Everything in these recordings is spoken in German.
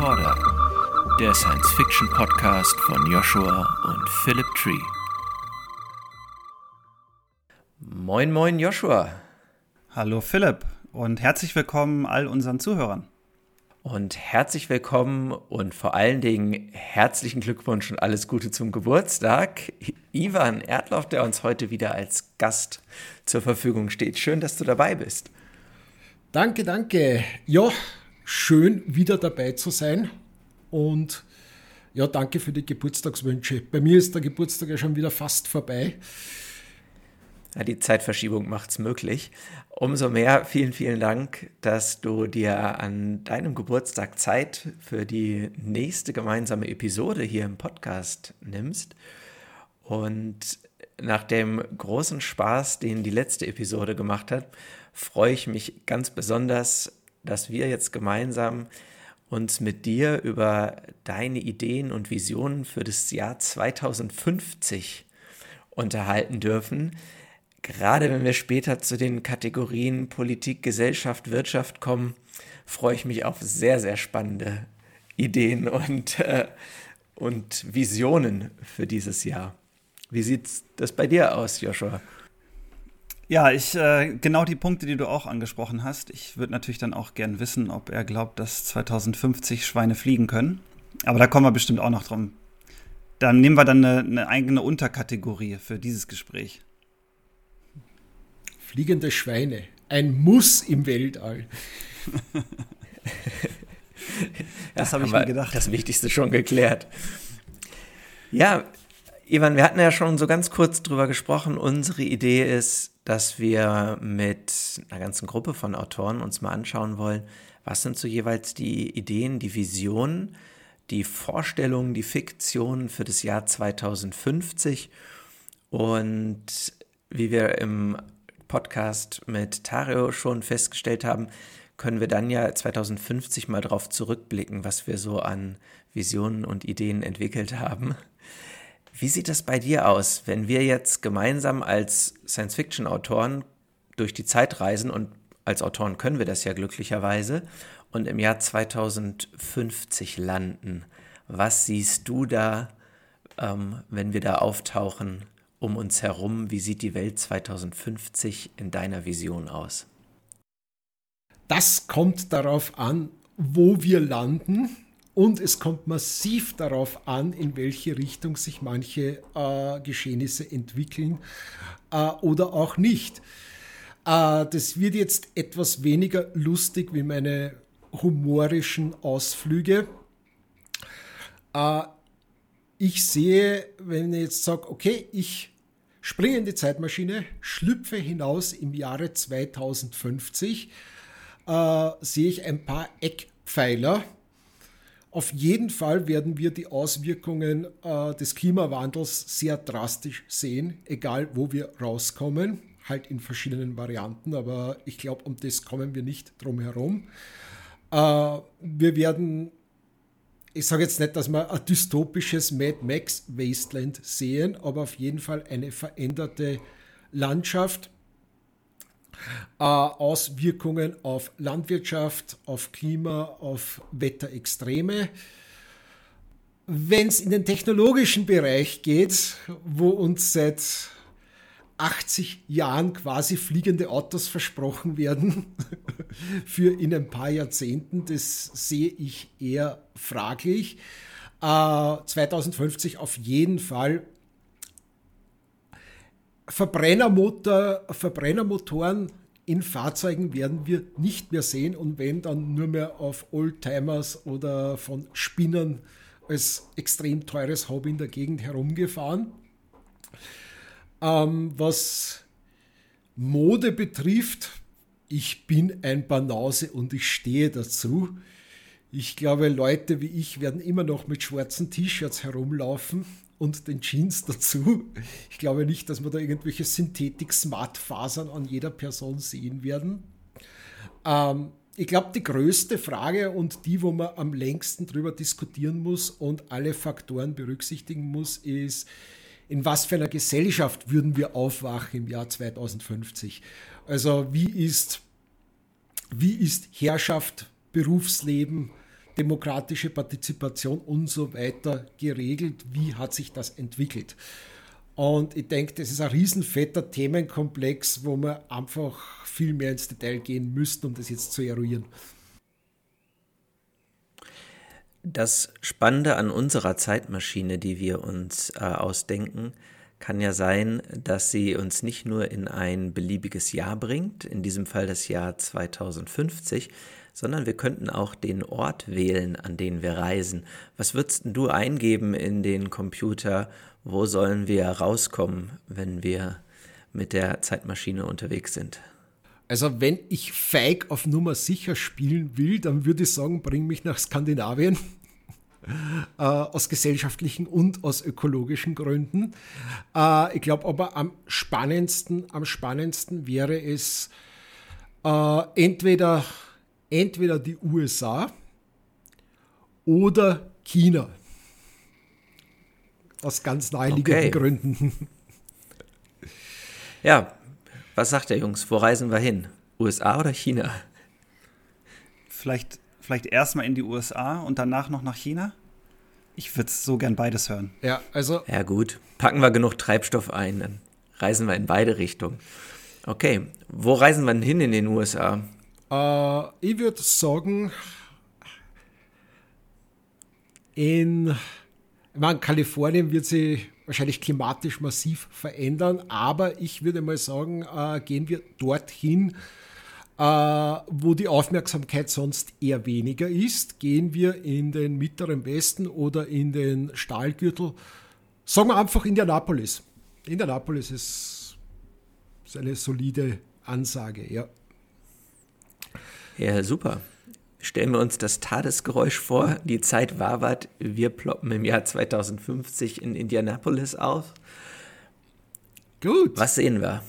Recorder, der Science-Fiction-Podcast von Joshua und Philip Tree. Moin, moin, Joshua. Hallo, Philipp, und herzlich willkommen all unseren Zuhörern. Und herzlich willkommen und vor allen Dingen herzlichen Glückwunsch und alles Gute zum Geburtstag. Ivan Erdloff, der uns heute wieder als Gast zur Verfügung steht. Schön, dass du dabei bist. Danke, danke. Ja, schön wieder dabei zu sein und ja, danke für die Geburtstagswünsche. Bei mir ist der Geburtstag ja schon wieder fast vorbei. Ja, die Zeitverschiebung macht es möglich. Umso mehr vielen, vielen Dank, dass du dir an deinem Geburtstag Zeit für die nächste gemeinsame Episode hier im Podcast nimmst. Und nach dem großen Spaß, den die letzte Episode gemacht hat, freue ich mich ganz besonders dass wir jetzt gemeinsam uns mit dir über deine Ideen und Visionen für das Jahr 2050 unterhalten dürfen. Gerade wenn wir später zu den Kategorien Politik, Gesellschaft, Wirtschaft kommen, freue ich mich auf sehr, sehr spannende Ideen und, äh, und Visionen für dieses Jahr. Wie sieht das bei dir aus, Joshua? Ja, ich äh, genau die Punkte, die du auch angesprochen hast. Ich würde natürlich dann auch gern wissen, ob er glaubt, dass 2050 Schweine fliegen können. Aber da kommen wir bestimmt auch noch drum. Dann nehmen wir dann eine, eine eigene Unterkategorie für dieses Gespräch. Fliegende Schweine. Ein Muss im Weltall. das habe ich mir gedacht. Das Wichtigste schon geklärt. Ja, Ivan, wir hatten ja schon so ganz kurz drüber gesprochen. Unsere Idee ist, dass wir mit einer ganzen Gruppe von Autoren uns mal anschauen wollen, was sind so jeweils die Ideen, die Visionen, die Vorstellungen, die Fiktionen für das Jahr 2050 und wie wir im Podcast mit Tario schon festgestellt haben, können wir dann ja 2050 mal darauf zurückblicken, was wir so an Visionen und Ideen entwickelt haben. Wie sieht das bei dir aus, wenn wir jetzt gemeinsam als Science-Fiction-Autoren durch die Zeit reisen und als Autoren können wir das ja glücklicherweise und im Jahr 2050 landen? Was siehst du da, ähm, wenn wir da auftauchen um uns herum? Wie sieht die Welt 2050 in deiner Vision aus? Das kommt darauf an, wo wir landen und es kommt massiv darauf an, in welche Richtung sich manche äh, Geschehnisse entwickeln äh, oder auch nicht. Äh, das wird jetzt etwas weniger lustig wie meine humorischen Ausflüge. Äh, ich sehe, wenn ich jetzt sage, okay, ich springe in die Zeitmaschine, schlüpfe hinaus im Jahre 2050, äh, sehe ich ein paar Eckpfeiler auf jeden Fall werden wir die Auswirkungen äh, des Klimawandels sehr drastisch sehen, egal wo wir rauskommen, halt in verschiedenen Varianten, aber ich glaube, um das kommen wir nicht drum herum. Äh, wir werden, ich sage jetzt nicht, dass wir ein dystopisches Mad Max Wasteland sehen, aber auf jeden Fall eine veränderte Landschaft äh, Auswirkungen auf Landwirtschaft, auf Klima, auf Wetterextreme. Wenn es in den technologischen Bereich geht, wo uns seit 80 Jahren quasi fliegende Autos versprochen werden für in ein paar Jahrzehnten, das sehe ich eher fraglich. Äh, 2050 auf jeden Fall Verbrennermotor, Verbrennermotoren in Fahrzeugen werden wir nicht mehr sehen und wenn dann nur mehr auf Oldtimers oder von Spinnern als extrem teures Hobby in der Gegend herumgefahren. Ähm, was Mode betrifft, ich bin ein Banause und ich stehe dazu. Ich glaube, Leute wie ich werden immer noch mit schwarzen T-Shirts herumlaufen und den Jeans dazu. Ich glaube nicht, dass wir da irgendwelche Synthetik-Smart-Fasern an jeder Person sehen werden. Ähm, ich glaube, die größte Frage und die, wo man am längsten drüber diskutieren muss und alle Faktoren berücksichtigen muss, ist, in was für einer Gesellschaft würden wir aufwachen im Jahr 2050? Also wie ist, wie ist Herrschaft, Berufsleben, demokratische Partizipation und so weiter geregelt? Wie hat sich das entwickelt? Und ich denke, das ist ein riesenfetter Themenkomplex, wo wir einfach viel mehr ins Detail gehen müssten, um das jetzt zu eruieren. Das Spannende an unserer Zeitmaschine, die wir uns äh, ausdenken, kann ja sein, dass sie uns nicht nur in ein beliebiges Jahr bringt, in diesem Fall das Jahr 2050, sondern wir könnten auch den Ort wählen, an den wir reisen. Was würdest du eingeben in den Computer, wo sollen wir rauskommen, wenn wir mit der Zeitmaschine unterwegs sind? Also wenn ich feig auf Nummer sicher spielen will, dann würde ich sagen, bring mich nach Skandinavien. Äh, aus gesellschaftlichen und aus ökologischen Gründen. Äh, ich glaube aber am spannendsten, am spannendsten wäre es äh, entweder, entweder die USA oder China. Aus ganz naheliegenden okay. Gründen. Ja, was sagt der Jungs? Wo reisen wir hin? USA oder China? Vielleicht, vielleicht erstmal in die USA und danach noch nach China? Ich würde so gern beides hören. Ja, also. Ja, gut. Packen wir genug Treibstoff ein, dann reisen wir in beide Richtungen. Okay, wo reisen wir denn hin in den USA? Äh, ich würde sagen, in ich meine, Kalifornien wird sich wahrscheinlich klimatisch massiv verändern, aber ich würde mal sagen, äh, gehen wir dorthin, äh, wo die Aufmerksamkeit sonst eher weniger ist. Gehen wir in den mittleren Westen oder in den Stahlgürtel. Sagen wir einfach Indianapolis. Indianapolis ist, ist eine solide Ansage, ja. Ja, super. Stellen wir uns das Tadesgeräusch vor, die Zeit wabert, wir ploppen im Jahr 2050 in Indianapolis auf. Gut. Was sehen wir?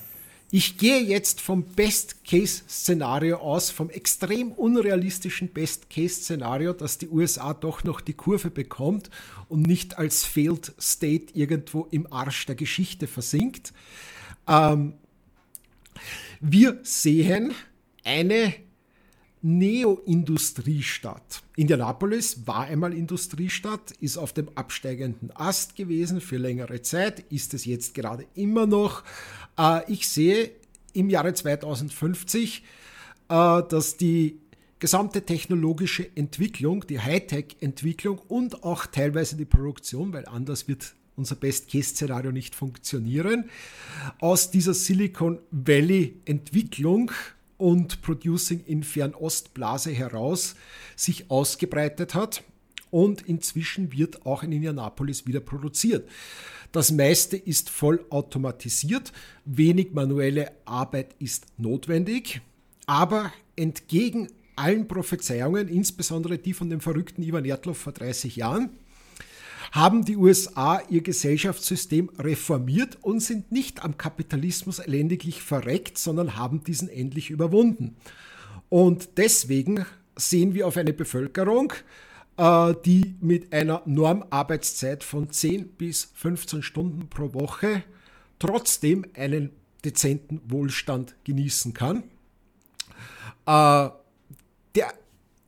Ich gehe jetzt vom Best-Case-Szenario aus, vom extrem unrealistischen Best-Case-Szenario, dass die USA doch noch die Kurve bekommt und nicht als Failed State irgendwo im Arsch der Geschichte versinkt. Ähm, wir sehen eine Neo-Industriestadt. Indianapolis war einmal Industriestadt, ist auf dem absteigenden Ast gewesen für längere Zeit, ist es jetzt gerade immer noch. Äh, ich sehe im Jahre 2050, äh, dass die gesamte technologische Entwicklung, die Hightech-Entwicklung und auch teilweise die Produktion, weil anders wird unser Best-Case-Szenario nicht funktionieren, aus dieser Silicon Valley-Entwicklung und Producing in Fernostblase heraus sich ausgebreitet hat. Und inzwischen wird auch in Indianapolis wieder produziert. Das meiste ist voll automatisiert, wenig manuelle Arbeit ist notwendig, aber entgegen allen Prophezeiungen, insbesondere die von dem verrückten Ivan Erdloff vor 30 Jahren, haben die USA ihr Gesellschaftssystem reformiert und sind nicht am Kapitalismus elendiglich verreckt, sondern haben diesen endlich überwunden. Und deswegen sehen wir auf eine Bevölkerung, äh, die mit einer Normarbeitszeit von 10 bis 15 Stunden pro Woche trotzdem einen dezenten Wohlstand genießen kann. Äh, der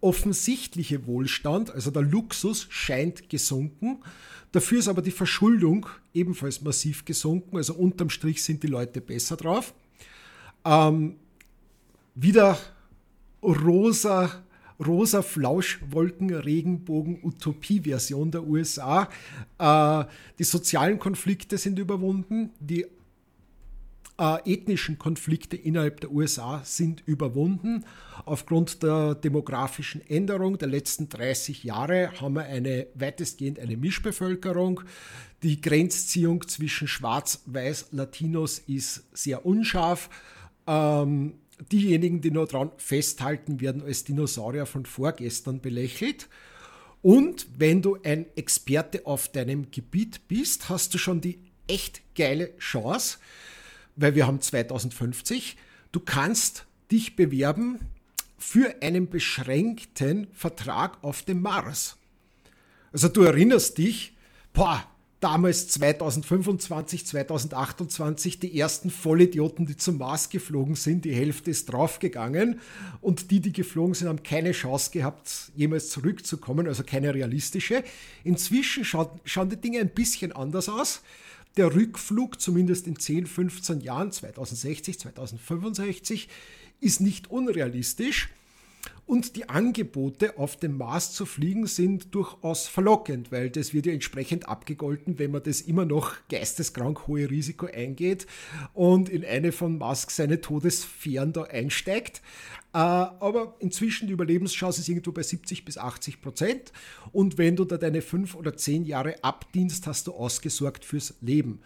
offensichtliche Wohlstand, also der Luxus, scheint gesunken. Dafür ist aber die Verschuldung ebenfalls massiv gesunken. Also unterm Strich sind die Leute besser drauf. Ähm, wieder rosa, rosa Flauschwolken, Regenbogen, Utopie-Version der USA. Äh, die sozialen Konflikte sind überwunden. Die äh, ethnischen Konflikte innerhalb der USA sind überwunden. Aufgrund der demografischen Änderung der letzten 30 Jahre haben wir eine weitestgehend eine Mischbevölkerung. Die Grenzziehung zwischen Schwarz-Weiß Latinos ist sehr unscharf. Ähm, diejenigen, die nur dran festhalten, werden als Dinosaurier von vorgestern belächelt. Und wenn du ein Experte auf deinem Gebiet bist, hast du schon die echt geile Chance, weil wir haben 2050. Du kannst dich bewerben für einen beschränkten Vertrag auf dem Mars. Also du erinnerst dich, boah, damals 2025, 2028 die ersten Vollidioten, die zum Mars geflogen sind. Die Hälfte ist draufgegangen und die, die geflogen sind, haben keine Chance gehabt, jemals zurückzukommen, also keine realistische. Inzwischen schaut, schauen die Dinge ein bisschen anders aus. Der Rückflug, zumindest in 10, 15 Jahren, 2060, 2065, ist nicht unrealistisch. Und die Angebote, auf dem Mars zu fliegen, sind durchaus verlockend, weil das wird ja entsprechend abgegolten, wenn man das immer noch geisteskrank hohe Risiko eingeht und in eine von Musk seine Todesfähren da einsteigt. Äh, aber inzwischen die Überlebenschance ist irgendwo bei 70 bis 80 Prozent. Und wenn du da deine fünf oder zehn Jahre abdienst, hast du ausgesorgt fürs Leben.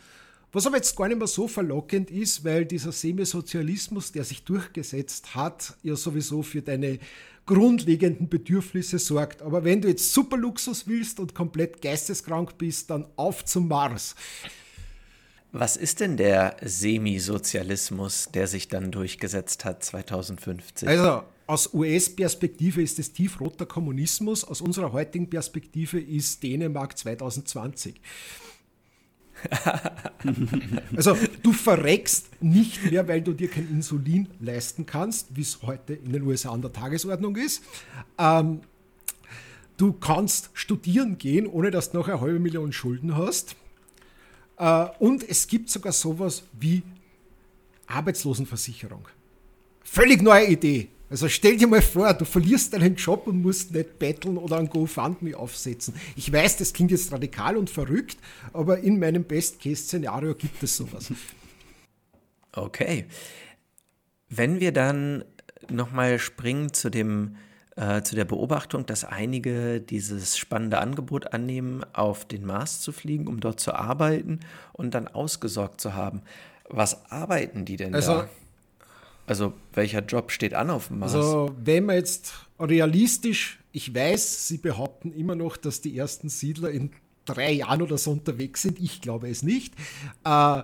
Was aber jetzt gar nicht mehr so verlockend ist, weil dieser Semisozialismus, der sich durchgesetzt hat, ja sowieso für deine grundlegenden Bedürfnisse sorgt. Aber wenn du jetzt Superluxus willst und komplett geisteskrank bist, dann auf zum Mars. Was ist denn der Semisozialismus, der sich dann durchgesetzt hat 2050? Also aus US-Perspektive ist es tiefroter Kommunismus, aus unserer heutigen Perspektive ist Dänemark 2020. also du verreckst nicht mehr, weil du dir kein Insulin leisten kannst, wie es heute in den USA an der Tagesordnung ist. Ähm, du kannst studieren gehen, ohne dass du noch eine halbe Million Schulden hast. Äh, und es gibt sogar sowas wie Arbeitslosenversicherung. Völlig neue Idee. Also stell dir mal vor, du verlierst deinen Job und musst nicht betteln oder ein GoFundMe aufsetzen. Ich weiß, das klingt jetzt radikal und verrückt, aber in meinem Best-Case-Szenario gibt es sowas. Okay. Wenn wir dann nochmal springen zu dem äh, zu der Beobachtung, dass einige dieses spannende Angebot annehmen, auf den Mars zu fliegen, um dort zu arbeiten und dann ausgesorgt zu haben. Was arbeiten die denn also, da? Also welcher Job steht an auf dem Mars? Also wenn man jetzt realistisch, ich weiß, Sie behaupten immer noch, dass die ersten Siedler in drei Jahren oder so unterwegs sind. Ich glaube es nicht. Äh,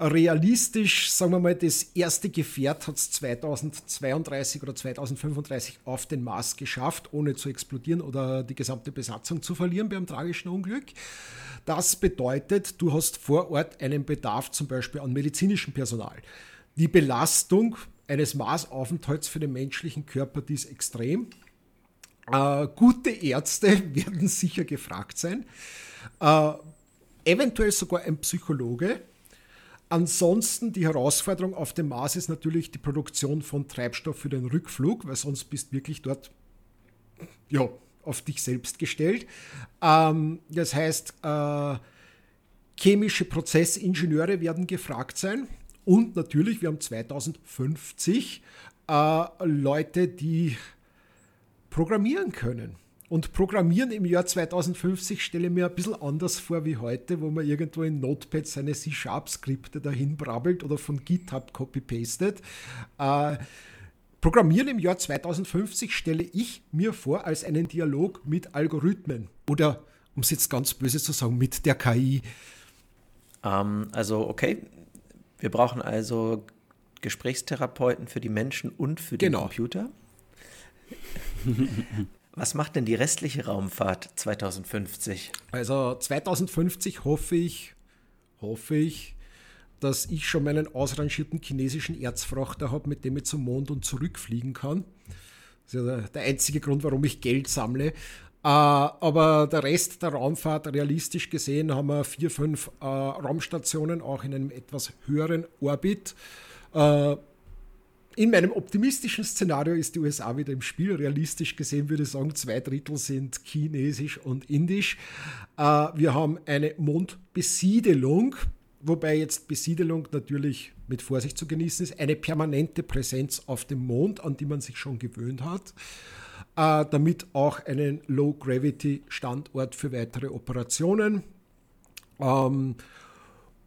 realistisch, sagen wir mal, das erste Gefährt hat es 2032 oder 2035 auf den Mars geschafft, ohne zu explodieren oder die gesamte Besatzung zu verlieren beim tragischen Unglück. Das bedeutet, du hast vor Ort einen Bedarf zum Beispiel an medizinischem Personal. Die Belastung eines Marsaufenthalts für den menschlichen Körper, die ist extrem. Äh, gute Ärzte werden sicher gefragt sein. Äh, eventuell sogar ein Psychologe. Ansonsten die Herausforderung auf dem Mars ist natürlich die Produktion von Treibstoff für den Rückflug, weil sonst bist du wirklich dort ja, auf dich selbst gestellt. Ähm, das heißt, äh, chemische Prozessingenieure werden gefragt sein. Und natürlich, wir haben 2050 äh, Leute, die programmieren können. Und Programmieren im Jahr 2050 stelle ich mir ein bisschen anders vor wie heute, wo man irgendwo in Notepad seine C-Sharp-Skripte dahin brabbelt oder von GitHub copy-pastet. Äh, Programmieren im Jahr 2050 stelle ich mir vor als einen Dialog mit Algorithmen oder, um es jetzt ganz böse zu sagen, mit der KI. Ähm, also, okay, wir brauchen also Gesprächstherapeuten für die Menschen und für den genau. Computer. Was macht denn die restliche Raumfahrt 2050? Also 2050 hoffe ich, hoffe ich, dass ich schon meinen ausrangierten chinesischen Erzfrachter habe, mit dem ich zum Mond und zurückfliegen kann. Das ist ja der einzige Grund, warum ich Geld sammle. Äh, aber der Rest der Raumfahrt, realistisch gesehen, haben wir vier, fünf äh, Raumstationen, auch in einem etwas höheren Orbit. Äh, in meinem optimistischen Szenario ist die USA wieder im Spiel. Realistisch gesehen würde ich sagen, zwei Drittel sind chinesisch und indisch. wir haben eine Mondbesiedelung, wobei jetzt Besiedelung natürlich mit Vorsicht zu genießen ist. Eine permanente Präsenz auf dem Mond, an die man sich schon gewöhnt hat äh, damit auch einen Low-Gravity-Standort für weitere Operationen. Ähm,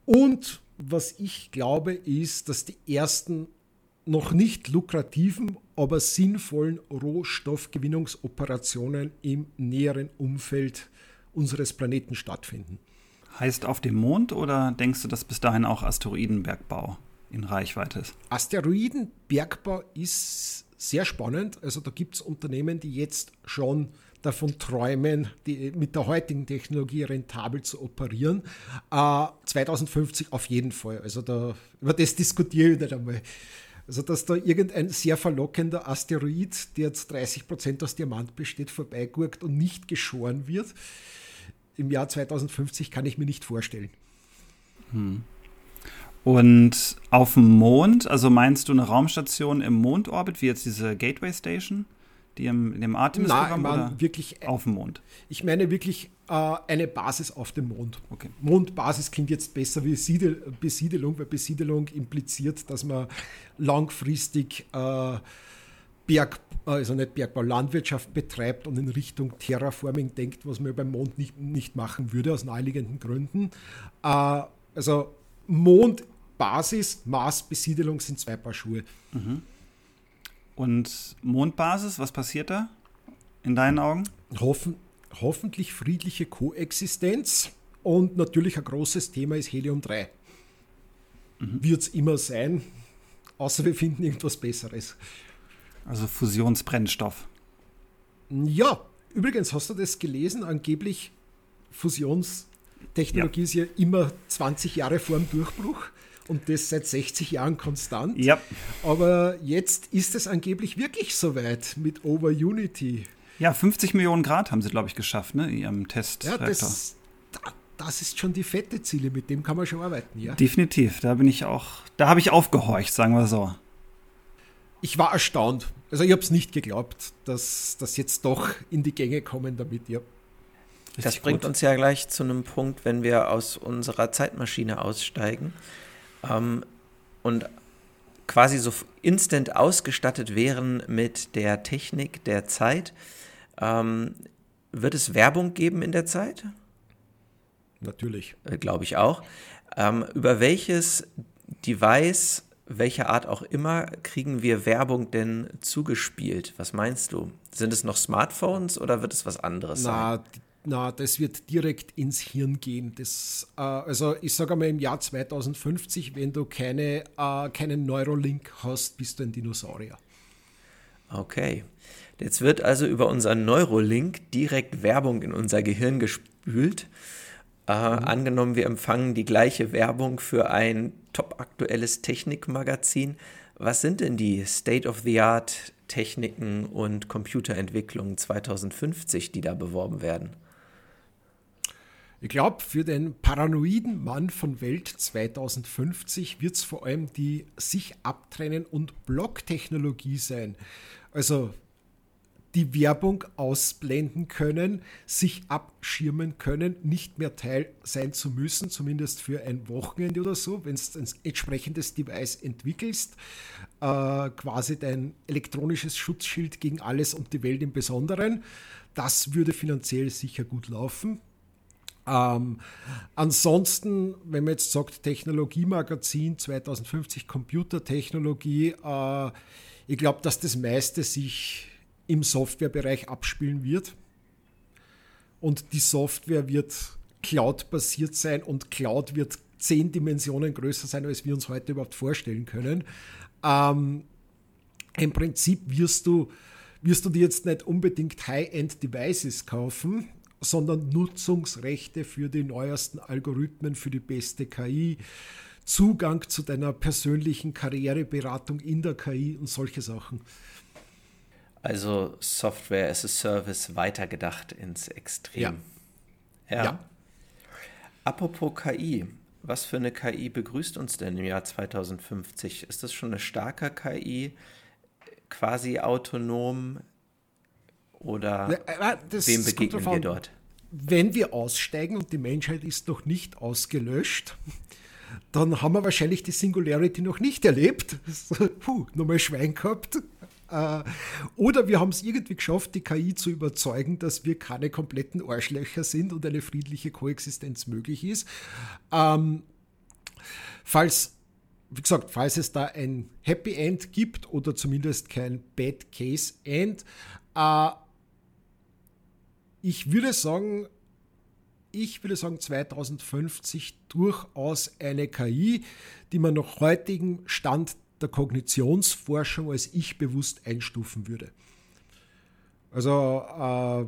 und was ich glaube, ist, dass die ersten noch nicht lukrativen, aber sinnvollen Rohstoffgewinnungsoperationen im näheren Umfeld unseres Planeten stattfinden. Heißt auf dem Mond oder denkst du, dass bis dahin auch Asteroidenbergbau in Reichweite ist? Asteroidenbergbau ist sehr spannend. Also da gibt es Unternehmen, die jetzt schon davon träumen, die, mit der heutigen Technologie rentabel zu operieren. Äh, 2050 auf jeden Fall. Also da, über das diskutiere ich nicht einmal. Also, dass da irgendein sehr verlockender Asteroid, der jetzt 30 Prozent aus Diamant besteht, vorbeigurkt und nicht geschoren wird, im Jahr 2050 kann ich mir nicht vorstellen. Hm. Und auf dem Mond, also meinst du eine Raumstation im Mondorbit, wie jetzt diese Gateway Station? Die im, in dem Artemis-Programm oder wirklich auf dem Mond? Ich meine wirklich äh, eine Basis auf dem Mond. Okay. Mondbasis klingt jetzt besser wie Siedel Besiedelung, weil Besiedelung impliziert, dass man langfristig äh, Berg, also nicht Bergbau, Landwirtschaft betreibt und in Richtung Terraforming denkt, was man beim Mond nicht, nicht machen würde, aus naheliegenden Gründen. Äh, also Mondbasis, Mars, Besiedelung sind zwei Paar Schuhe. Mhm. Und Mondbasis, was passiert da in deinen Augen? Hoffen, hoffentlich friedliche Koexistenz und natürlich ein großes Thema ist Helium-3. Mhm. Wird es immer sein, außer wir finden irgendwas Besseres. Also Fusionsbrennstoff. Ja, übrigens, hast du das gelesen? Angeblich Fusionstechnologie ja. ist ja immer 20 Jahre vor dem Durchbruch und das seit 60 Jahren konstant. Ja. Aber jetzt ist es angeblich wirklich soweit mit Over Unity. Ja, 50 Millionen Grad haben sie, glaube ich, geschafft, ne, in ihrem Test. Ja, das, das ist schon die fette Ziele, mit dem kann man schon arbeiten, ja. Definitiv, da bin ich auch, da habe ich aufgehorcht, sagen wir so. Ich war erstaunt. Also ich habe es nicht geglaubt, dass das jetzt doch in die Gänge kommen damit, ja. Richtig das bringt gut. uns ja gleich zu einem Punkt, wenn wir aus unserer Zeitmaschine aussteigen ähm, und quasi so instant ausgestattet wären mit der Technik der Zeit. Ähm, wird es Werbung geben in der Zeit? Natürlich. Äh, Glaube ich auch. Ähm, über welches Device, welcher Art auch immer, kriegen wir Werbung denn zugespielt? Was meinst du? Sind es noch Smartphones oder wird es was anderes Na, sein? Na, das wird direkt ins Hirn gehen. Das, äh, also ich sage mal im Jahr 2050, wenn du keine, äh, keinen Neurolink hast, bist du ein Dinosaurier. Okay. Jetzt wird also über unseren Neurolink direkt Werbung in unser Gehirn gespült. Äh, mhm. Angenommen, wir empfangen die gleiche Werbung für ein topaktuelles Technikmagazin. Was sind denn die State-of-the-Art Techniken und Computerentwicklungen 2050, die da beworben werden? Ich glaube, für den paranoiden Mann von Welt 2050 wird es vor allem die sich abtrennen und Blocktechnologie sein. Also die Werbung ausblenden können, sich abschirmen können, nicht mehr Teil sein zu müssen, zumindest für ein Wochenende oder so, wenn du ein entsprechendes Device entwickelst, äh, quasi dein elektronisches Schutzschild gegen alles und die Welt im Besonderen. Das würde finanziell sicher gut laufen. Ähm, ansonsten, wenn man jetzt sagt, Technologiemagazin 2050, Computertechnologie, äh, ich glaube, dass das meiste sich im Softwarebereich abspielen wird. Und die Software wird Cloud-basiert sein und Cloud wird zehn Dimensionen größer sein, als wir uns heute überhaupt vorstellen können. Ähm, Im Prinzip wirst du, wirst du dir jetzt nicht unbedingt High-End-Devices kaufen, sondern Nutzungsrechte für die neuesten Algorithmen, für die beste KI, Zugang zu deiner persönlichen Karriereberatung in der KI und solche Sachen. Also Software as a Service weitergedacht ins Extrem. Ja. ja. ja. Apropos KI, was für eine KI begrüßt uns denn im Jahr 2050? Ist das schon eine starke KI, quasi autonom? Oder äh, das wem begegnen wir dort? Wenn wir aussteigen und die Menschheit ist noch nicht ausgelöscht, dann haben wir wahrscheinlich die Singularity noch nicht erlebt. Puh, nochmal Schwein gehabt. Äh, oder wir haben es irgendwie geschafft, die KI zu überzeugen, dass wir keine kompletten Arschlöcher sind und eine friedliche Koexistenz möglich ist. Ähm, falls wie gesagt, falls es da ein Happy End gibt oder zumindest kein Bad Case End, äh, ich würde sagen, ich würde sagen 2050 durchaus eine KI, die man nach heutigem Stand der Kognitionsforschung als ich bewusst einstufen würde. Also, äh,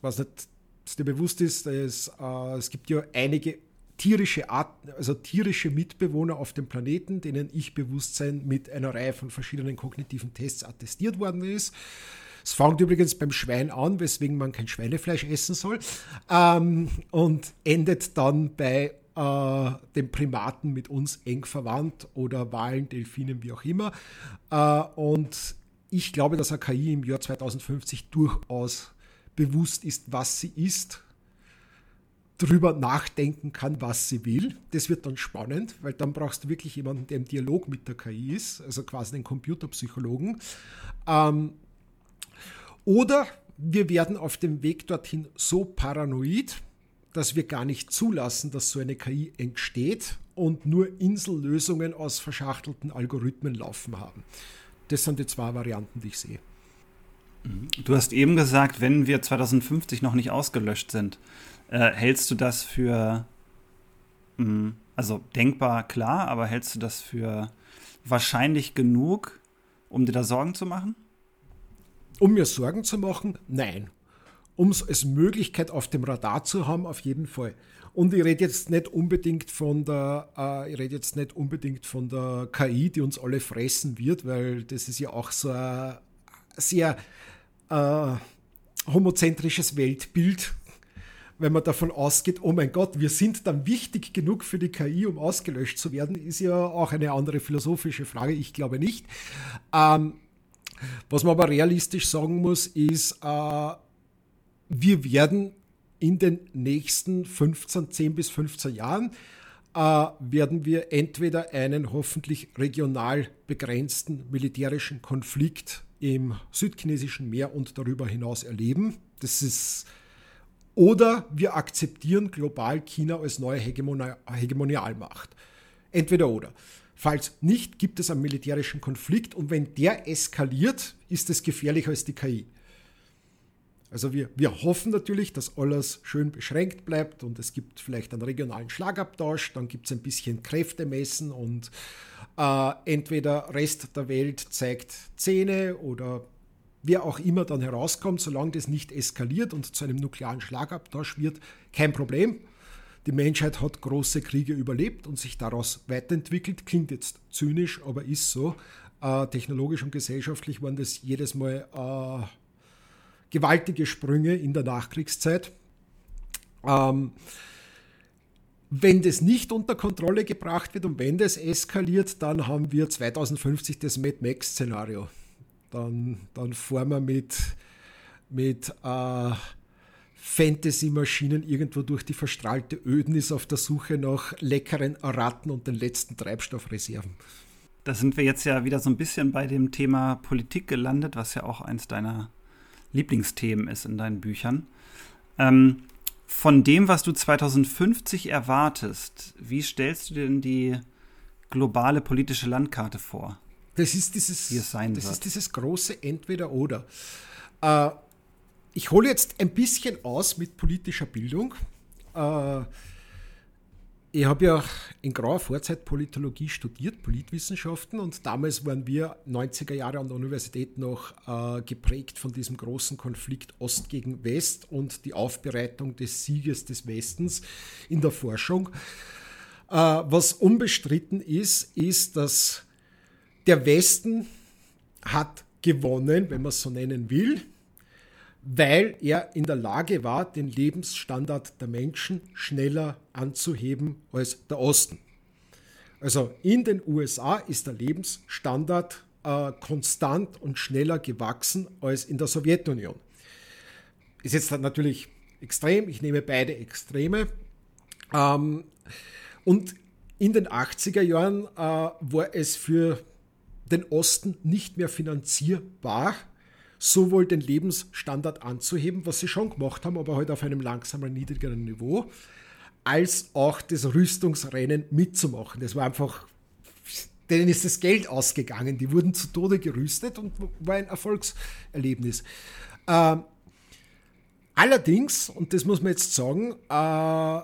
was nicht was dir bewusst ist, es, äh, es gibt ja einige tierische Arten, also tierische Mitbewohner auf dem Planeten, denen Ich-Bewusstsein mit einer Reihe von verschiedenen kognitiven Tests attestiert worden ist. Es fängt übrigens beim Schwein an, weswegen man kein Schweinefleisch essen soll, ähm, und endet dann bei äh, den Primaten mit uns eng verwandt oder Walen, Delfinen, wie auch immer. Äh, und ich glaube, dass eine KI im Jahr 2050 durchaus bewusst ist, was sie ist, drüber nachdenken kann, was sie will. Das wird dann spannend, weil dann brauchst du wirklich jemanden, der im Dialog mit der KI ist, also quasi einen Computerpsychologen. Ähm, oder wir werden auf dem Weg dorthin so paranoid, dass wir gar nicht zulassen, dass so eine KI entsteht und nur Insellösungen aus verschachtelten Algorithmen laufen haben. Das sind die zwei Varianten, die ich sehe. Du hast eben gesagt, wenn wir 2050 noch nicht ausgelöscht sind, äh, hältst du das für, mh, hm, also denkbar klar, aber hältst du das für wahrscheinlich genug, um dir da Sorgen zu machen? Um mir Sorgen zu machen? Nein. Um es als Möglichkeit auf dem Radar zu haben, auf jeden Fall. Und ich rede jetzt nicht unbedingt von der, äh, ich rede jetzt nicht unbedingt von der KI, die uns alle fressen wird, weil das ist ja auch so ein sehr äh, homozentrisches Weltbild, wenn man davon ausgeht, oh mein Gott, wir sind dann wichtig genug für die KI, um ausgelöscht zu werden, ist ja auch eine andere philosophische Frage. Ich glaube nicht. Ähm, was man aber realistisch sagen muss, ist, äh, wir werden in den nächsten 15, 10 bis 15 Jahren äh, werden wir entweder einen hoffentlich regional begrenzten militärischen Konflikt im südchinesischen Meer und darüber hinaus erleben. Das ist oder wir akzeptieren global China als neue Hegemonialmacht. Entweder oder. Falls nicht, gibt es einen militärischen Konflikt und wenn der eskaliert, ist es gefährlicher als die KI. Also wir, wir hoffen natürlich, dass alles schön beschränkt bleibt und es gibt vielleicht einen regionalen Schlagabtausch, dann gibt es ein bisschen Kräftemessen und äh, entweder Rest der Welt zeigt Zähne oder wer auch immer dann herauskommt, solange das nicht eskaliert und zu einem nuklearen Schlagabtausch wird, kein Problem. Die Menschheit hat große Kriege überlebt und sich daraus weiterentwickelt. Klingt jetzt zynisch, aber ist so. Äh, technologisch und gesellschaftlich waren das jedes Mal äh, gewaltige Sprünge in der Nachkriegszeit. Ähm, wenn das nicht unter Kontrolle gebracht wird und wenn das eskaliert, dann haben wir 2050 das Mad Max-Szenario. Dann, dann fahren wir mit, mit äh, Fantasy-Maschinen irgendwo durch die verstrahlte Ödnis auf der Suche nach leckeren Ratten und den letzten Treibstoffreserven. Da sind wir jetzt ja wieder so ein bisschen bei dem Thema Politik gelandet, was ja auch eins deiner Lieblingsthemen ist in deinen Büchern. Ähm, von dem, was du 2050 erwartest, wie stellst du dir denn die globale politische Landkarte vor? Das ist dieses, das wird. ist dieses große Entweder-Oder. Äh, ich hole jetzt ein bisschen aus mit politischer Bildung. Äh, ich habe ja in grauer Vorzeit Politologie studiert, Politwissenschaften, und damals waren wir 90er Jahre an der Universität noch äh, geprägt von diesem großen Konflikt Ost gegen West und die Aufbereitung des Sieges des Westens in der Forschung. Äh, was unbestritten ist, ist, dass der Westen hat gewonnen, wenn man es so nennen will, weil er in der Lage war, den Lebensstandard der Menschen schneller anzuheben als der Osten. Also in den USA ist der Lebensstandard äh, konstant und schneller gewachsen als in der Sowjetunion. Ist jetzt natürlich extrem, ich nehme beide Extreme. Ähm, und in den 80er Jahren äh, war es für den Osten nicht mehr finanzierbar, sowohl den Lebensstandard anzuheben, was sie schon gemacht haben, aber halt auf einem langsamen, niedrigeren Niveau, als auch das Rüstungsrennen mitzumachen. Das war einfach, denen ist das Geld ausgegangen. Die wurden zu Tode gerüstet und war ein Erfolgserlebnis. Ähm, allerdings, und das muss man jetzt sagen, äh,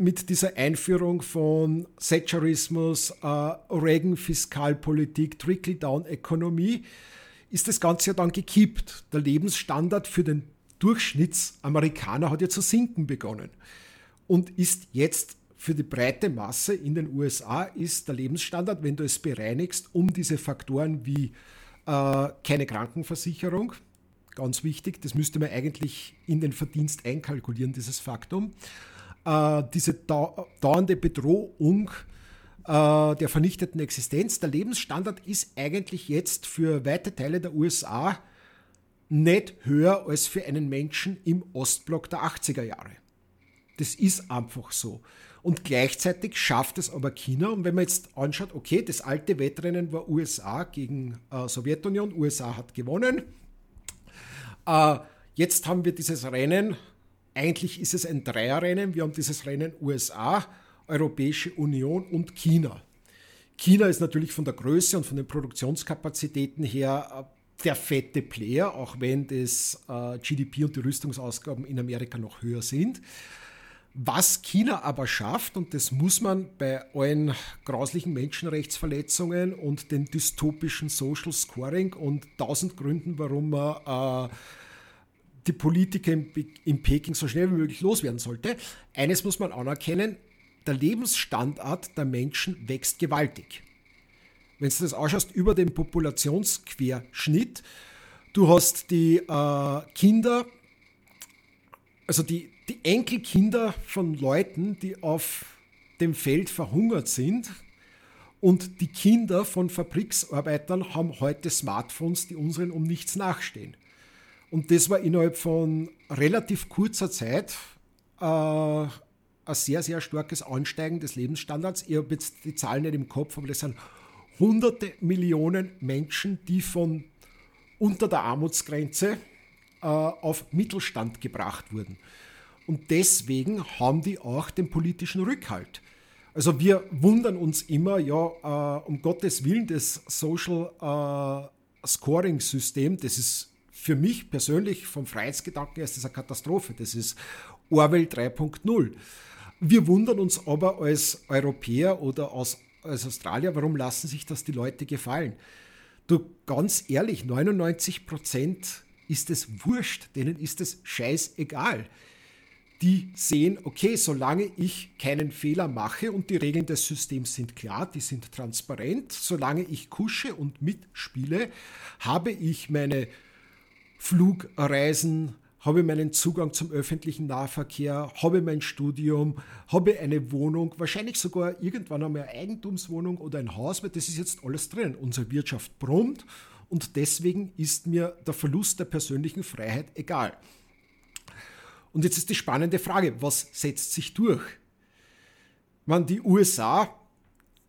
mit dieser Einführung von Thatcherismus, äh, Reagan-Fiskalpolitik, Trickle-Down-Ökonomie, ist das Ganze ja dann gekippt. Der Lebensstandard für den Durchschnittsamerikaner hat ja zu sinken begonnen und ist jetzt für die breite Masse in den USA ist der Lebensstandard, wenn du es bereinigst, um diese Faktoren wie äh, keine Krankenversicherung, ganz wichtig, das müsste man eigentlich in den Verdienst einkalkulieren, dieses Faktum, äh, diese dauernde Bedrohung äh, der vernichteten Existenz. Der Lebensstandard ist eigentlich jetzt für weite Teile der USA nicht höher als für einen Menschen im Ostblock der 80er Jahre. Das ist einfach so. Und gleichzeitig schafft es aber China. Und wenn man jetzt anschaut, okay, das alte Wettrennen war USA gegen äh, Sowjetunion, USA hat gewonnen. Äh, jetzt haben wir dieses Rennen, eigentlich ist es ein Dreierrennen, wir haben dieses Rennen USA, Europäische Union und China. China ist natürlich von der Größe und von den Produktionskapazitäten her äh, der fette Player, auch wenn das äh, GDP und die Rüstungsausgaben in Amerika noch höher sind. Was China aber schafft, und das muss man bei allen grauslichen Menschenrechtsverletzungen und den dystopischen Social Scoring und tausend Gründen, warum man äh, die Politiker in, in Peking so schnell wie möglich loswerden sollte, eines muss man anerkennen, der Lebensstandard der Menschen wächst gewaltig. Wenn du das ausschaust über den Populationsquerschnitt, du hast die äh, Kinder, also die, die Enkelkinder von Leuten, die auf dem Feld verhungert sind. Und die Kinder von Fabriksarbeitern haben heute Smartphones, die unseren um nichts nachstehen. Und das war innerhalb von relativ kurzer Zeit äh, ein sehr, sehr starkes Ansteigen des Lebensstandards. Ich habe jetzt die Zahlen nicht im Kopf, aber das sind hunderte Millionen Menschen, die von unter der Armutsgrenze äh, auf Mittelstand gebracht wurden. Und deswegen haben die auch den politischen Rückhalt. Also wir wundern uns immer, ja, äh, um Gottes Willen, das Social äh, Scoring System, das ist für mich persönlich vom Freiheitsgedanken her ist das eine Katastrophe. Das ist Orwell 3.0. Wir wundern uns aber als Europäer oder als, als Australier, warum lassen sich das die Leute gefallen? Du, ganz ehrlich, 99 Prozent ist es wurscht, denen ist es scheißegal die sehen, okay, solange ich keinen Fehler mache und die Regeln des Systems sind klar, die sind transparent, solange ich kusche und mitspiele, habe ich meine Flugreisen, habe meinen Zugang zum öffentlichen Nahverkehr, habe mein Studium, habe eine Wohnung, wahrscheinlich sogar irgendwann einmal eine Eigentumswohnung oder ein Haus, weil das ist jetzt alles drin. Unsere Wirtschaft brummt und deswegen ist mir der Verlust der persönlichen Freiheit egal. Und jetzt ist die spannende Frage, was setzt sich durch? Man, die USA,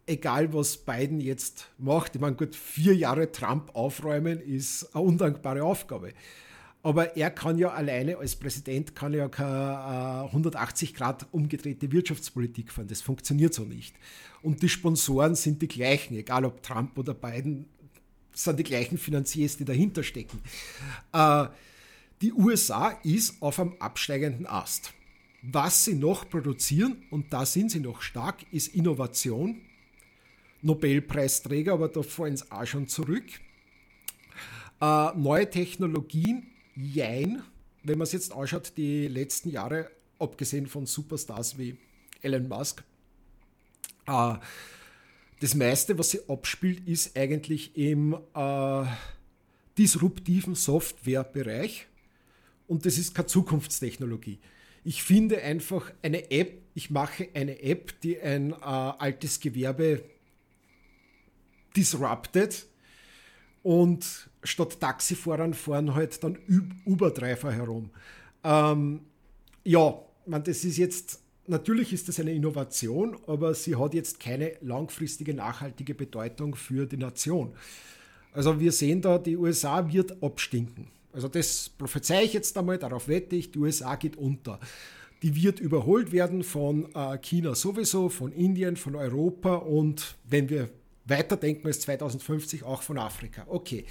egal was Biden jetzt macht, ich meine, gut, vier Jahre Trump aufräumen ist eine undankbare Aufgabe. Aber er kann ja alleine als Präsident kann ja keine 180 äh, Grad umgedrehte Wirtschaftspolitik fahren. Das funktioniert so nicht. Und die Sponsoren sind die gleichen, egal ob Trump oder Biden, sind die gleichen Finanziers, die dahinter stecken. Äh, die USA ist auf einem absteigenden Ast. Was sie noch produzieren, und da sind sie noch stark, ist Innovation. Nobelpreisträger, aber da fallen sie auch schon zurück. Äh, neue Technologien, jein. Wenn man es jetzt anschaut, die letzten Jahre, abgesehen von Superstars wie Elon Musk, äh, das meiste, was sie abspielt, ist eigentlich im äh, disruptiven Softwarebereich und das ist keine Zukunftstechnologie. Ich finde einfach eine App, ich mache eine App, die ein äh, altes Gewerbe disruptet und statt Taxifahrern fahren halt dann Uber-Driver herum. Ähm, ja, man, das ist jetzt, natürlich ist das eine Innovation, aber sie hat jetzt keine langfristige nachhaltige Bedeutung für die Nation. Also wir sehen da, die USA wird abstinken. Also das prophezei ich jetzt einmal, darauf wette ich, die USA geht unter. Die wird überholt werden von äh, China sowieso, von Indien, von Europa und wenn wir weiterdenken als 2050 auch von Afrika. Okay.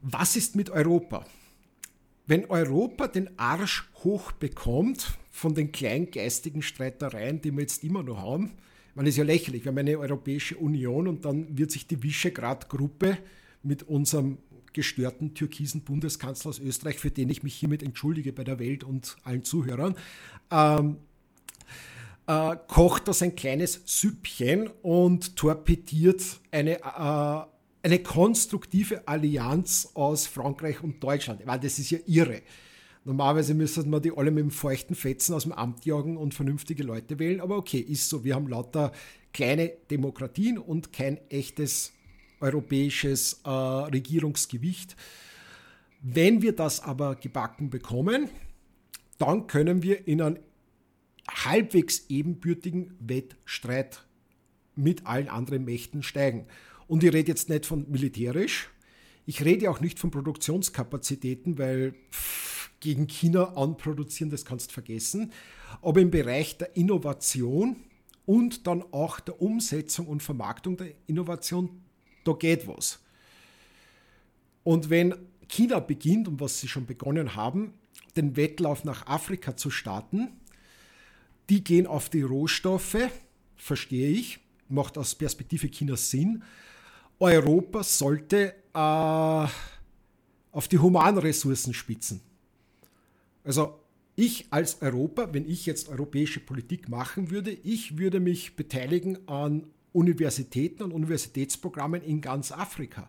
Was ist mit Europa? wenn Europa den Arsch hochbekommt von den kleingeistigen Streitereien, die wir jetzt immer noch haben, man ist ja lächerlich, wir haben eine Europäische Union und dann wird sich die Visegrad-Gruppe mit unserem gestörten türkisen Bundeskanzler aus Österreich, für den ich mich hiermit entschuldige bei der Welt und allen Zuhörern, ähm, äh, kocht das ein kleines Süppchen und torpediert eine, äh, eine konstruktive Allianz aus Frankreich und Deutschland. Weil das ist ja irre. Normalerweise müssen wir die alle mit dem feuchten Fetzen aus dem Amt jagen und vernünftige Leute wählen. Aber okay, ist so. Wir haben lauter kleine Demokratien und kein echtes europäisches äh, Regierungsgewicht. Wenn wir das aber gebacken bekommen, dann können wir in einen halbwegs ebenbürtigen Wettstreit mit allen anderen Mächten steigen. Und ich rede jetzt nicht von militärisch, ich rede auch nicht von Produktionskapazitäten, weil gegen China anproduzieren, das kannst du vergessen. Aber im Bereich der Innovation und dann auch der Umsetzung und Vermarktung der Innovation, da geht was. Und wenn China beginnt, und was sie schon begonnen haben, den Wettlauf nach Afrika zu starten, die gehen auf die Rohstoffe, verstehe ich, macht aus Perspektive Chinas Sinn. Europa sollte äh, auf die Humanressourcen spitzen. Also ich als Europa, wenn ich jetzt europäische Politik machen würde, ich würde mich beteiligen an Universitäten und Universitätsprogrammen in ganz Afrika.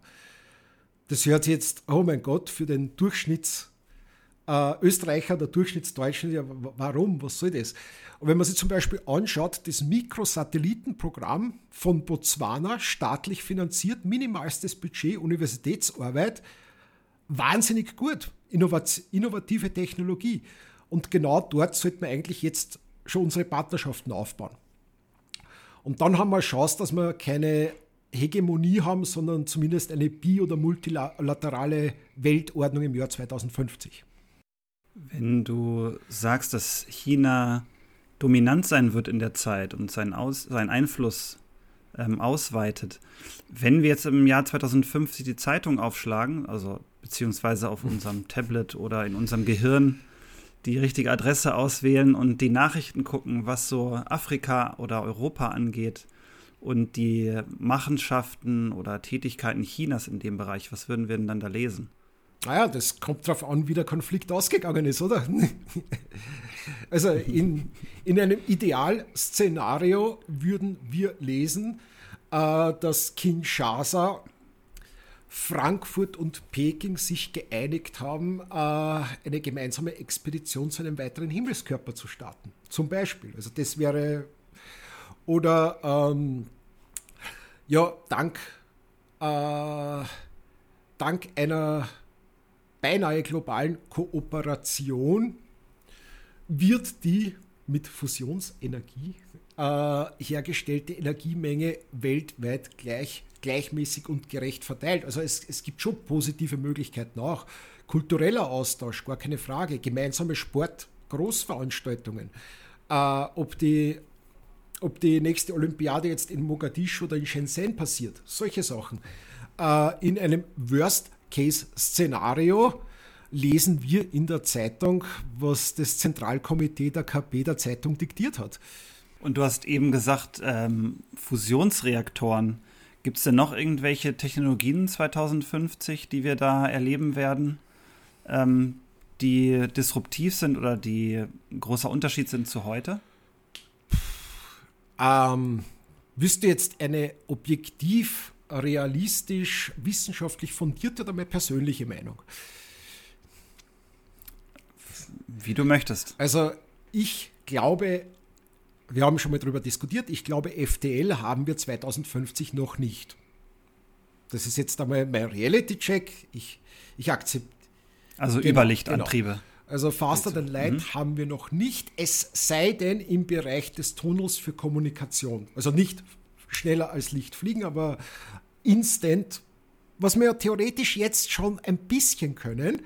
Das hört jetzt, oh mein Gott, für den Durchschnitts äh, Österreicher, der Durchschnittsdeutschen, ja, warum, was soll das? Und wenn man sich zum Beispiel anschaut, das Mikrosatellitenprogramm von Botswana, staatlich finanziert, minimalstes Budget, Universitätsarbeit, wahnsinnig gut innovative Technologie. Und genau dort sollte man eigentlich jetzt schon unsere Partnerschaften aufbauen. Und dann haben wir eine Chance, dass wir keine Hegemonie haben, sondern zumindest eine bi- oder multilaterale Weltordnung im Jahr 2050. Wenn du sagst, dass China dominant sein wird in der Zeit und seinen, Aus, seinen Einfluss ähm, ausweitet, wenn wir jetzt im Jahr 2050 die Zeitung aufschlagen, also beziehungsweise auf unserem Tablet oder in unserem Gehirn die richtige Adresse auswählen und die Nachrichten gucken, was so Afrika oder Europa angeht und die Machenschaften oder Tätigkeiten Chinas in dem Bereich, was würden wir denn dann da lesen? Naja, das kommt darauf an, wie der Konflikt ausgegangen ist, oder? also in, in einem Idealszenario würden wir lesen, äh, dass Kinshasa Frankfurt und Peking sich geeinigt haben, äh, eine gemeinsame Expedition zu einem weiteren Himmelskörper zu starten. Zum Beispiel. Also das wäre oder ähm, ja, dank, äh, dank einer beinahe globalen Kooperation wird die mit Fusionsenergie äh, hergestellte Energiemenge weltweit gleich gleichmäßig und gerecht verteilt. Also es, es gibt schon positive Möglichkeiten auch. Kultureller Austausch, gar keine Frage. Gemeinsame Sport, Großveranstaltungen. Äh, ob, die, ob die nächste Olympiade jetzt in Mogadischu oder in Shenzhen passiert. Solche Sachen. Äh, in einem Worst-Case-Szenario lesen wir in der Zeitung, was das Zentralkomitee der KP der Zeitung diktiert hat. Und du hast eben gesagt, ähm, Fusionsreaktoren. Gibt es denn noch irgendwelche Technologien 2050, die wir da erleben werden, ähm, die disruptiv sind oder die ein großer Unterschied sind zu heute? Ähm, wüsste jetzt eine objektiv, realistisch, wissenschaftlich fundierte oder meine persönliche Meinung? Wie du möchtest. Also ich glaube, wir haben schon mal darüber diskutiert, ich glaube, FTL haben wir 2050 noch nicht. Das ist jetzt einmal mein Reality-Check. Ich, ich akzeptiere. Also genau, Überlichtantriebe. Genau. Also Faster than Light mhm. haben wir noch nicht, es sei denn im Bereich des Tunnels für Kommunikation. Also nicht schneller als Licht fliegen, aber instant, was wir ja theoretisch jetzt schon ein bisschen können,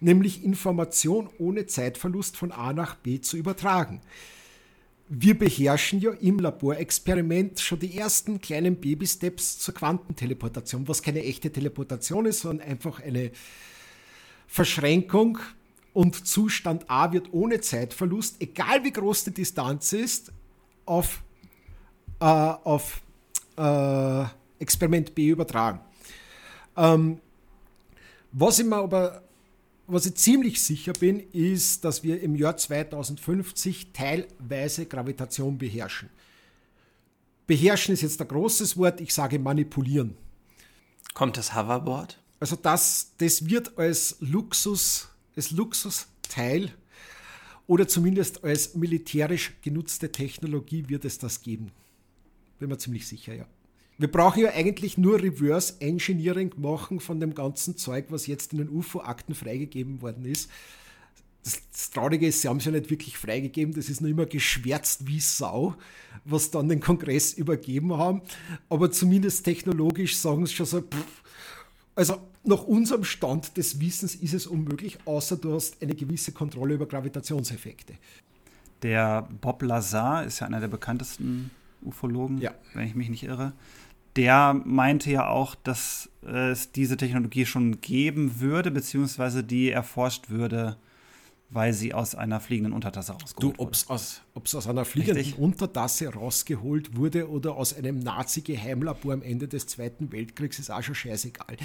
nämlich Information ohne Zeitverlust von A nach B zu übertragen. Wir beherrschen ja im Laborexperiment schon die ersten kleinen Baby-Steps zur Quantenteleportation, was keine echte Teleportation ist, sondern einfach eine Verschränkung. Und Zustand A wird ohne Zeitverlust, egal wie groß die Distanz ist, auf, äh, auf äh, Experiment B übertragen. Ähm, was ich mir aber was ich ziemlich sicher bin, ist, dass wir im Jahr 2050 teilweise Gravitation beherrschen. Beherrschen ist jetzt ein großes Wort, ich sage manipulieren. Kommt das Hoverboard? Also das, das wird als Luxus, als Luxusteil oder zumindest als militärisch genutzte Technologie wird es das geben. Bin mir ziemlich sicher, ja. Wir brauchen ja eigentlich nur Reverse Engineering machen von dem ganzen Zeug, was jetzt in den UFO-Akten freigegeben worden ist. Das, das, Traurige ist, sie haben es ja nicht wirklich freigegeben, das ist nur immer geschwärzt wie Sau, was dann den Kongress übergeben haben. Aber zumindest technologisch sagen sie schon so, pff, also nach unserem Stand des Wissens ist es unmöglich, außer du hast eine gewisse Kontrolle über Gravitationseffekte. Der Bob Lazar ist ja einer der bekanntesten Ufologen, ja. wenn ich mich nicht irre der meinte ja auch, dass es diese Technologie schon geben würde, beziehungsweise die erforscht würde, weil sie aus einer fliegenden Untertasse rausgeholt du, ob's wurde. Ob es aus einer fliegenden Richtig? Untertasse rausgeholt wurde oder aus einem Nazi-Geheimlabor am Ende des Zweiten Weltkriegs, ist auch schon scheißegal.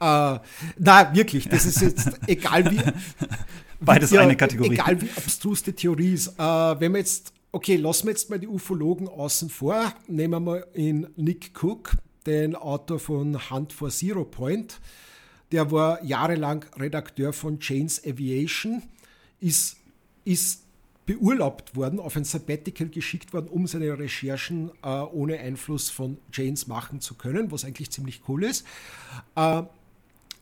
Äh, na, wirklich, das ist jetzt egal wie. Beides ja, eine Kategorie. Egal wie abstrus die Theorie ist. Äh, wenn wir jetzt Okay, lassen wir jetzt mal die Ufologen außen vor. Nehmen wir mal in Nick Cook, den Autor von Hunt for Zero Point. Der war jahrelang Redakteur von Jane's Aviation, ist, ist beurlaubt worden, auf ein Sabbatical geschickt worden, um seine Recherchen äh, ohne Einfluss von Janes machen zu können, was eigentlich ziemlich cool ist. Äh,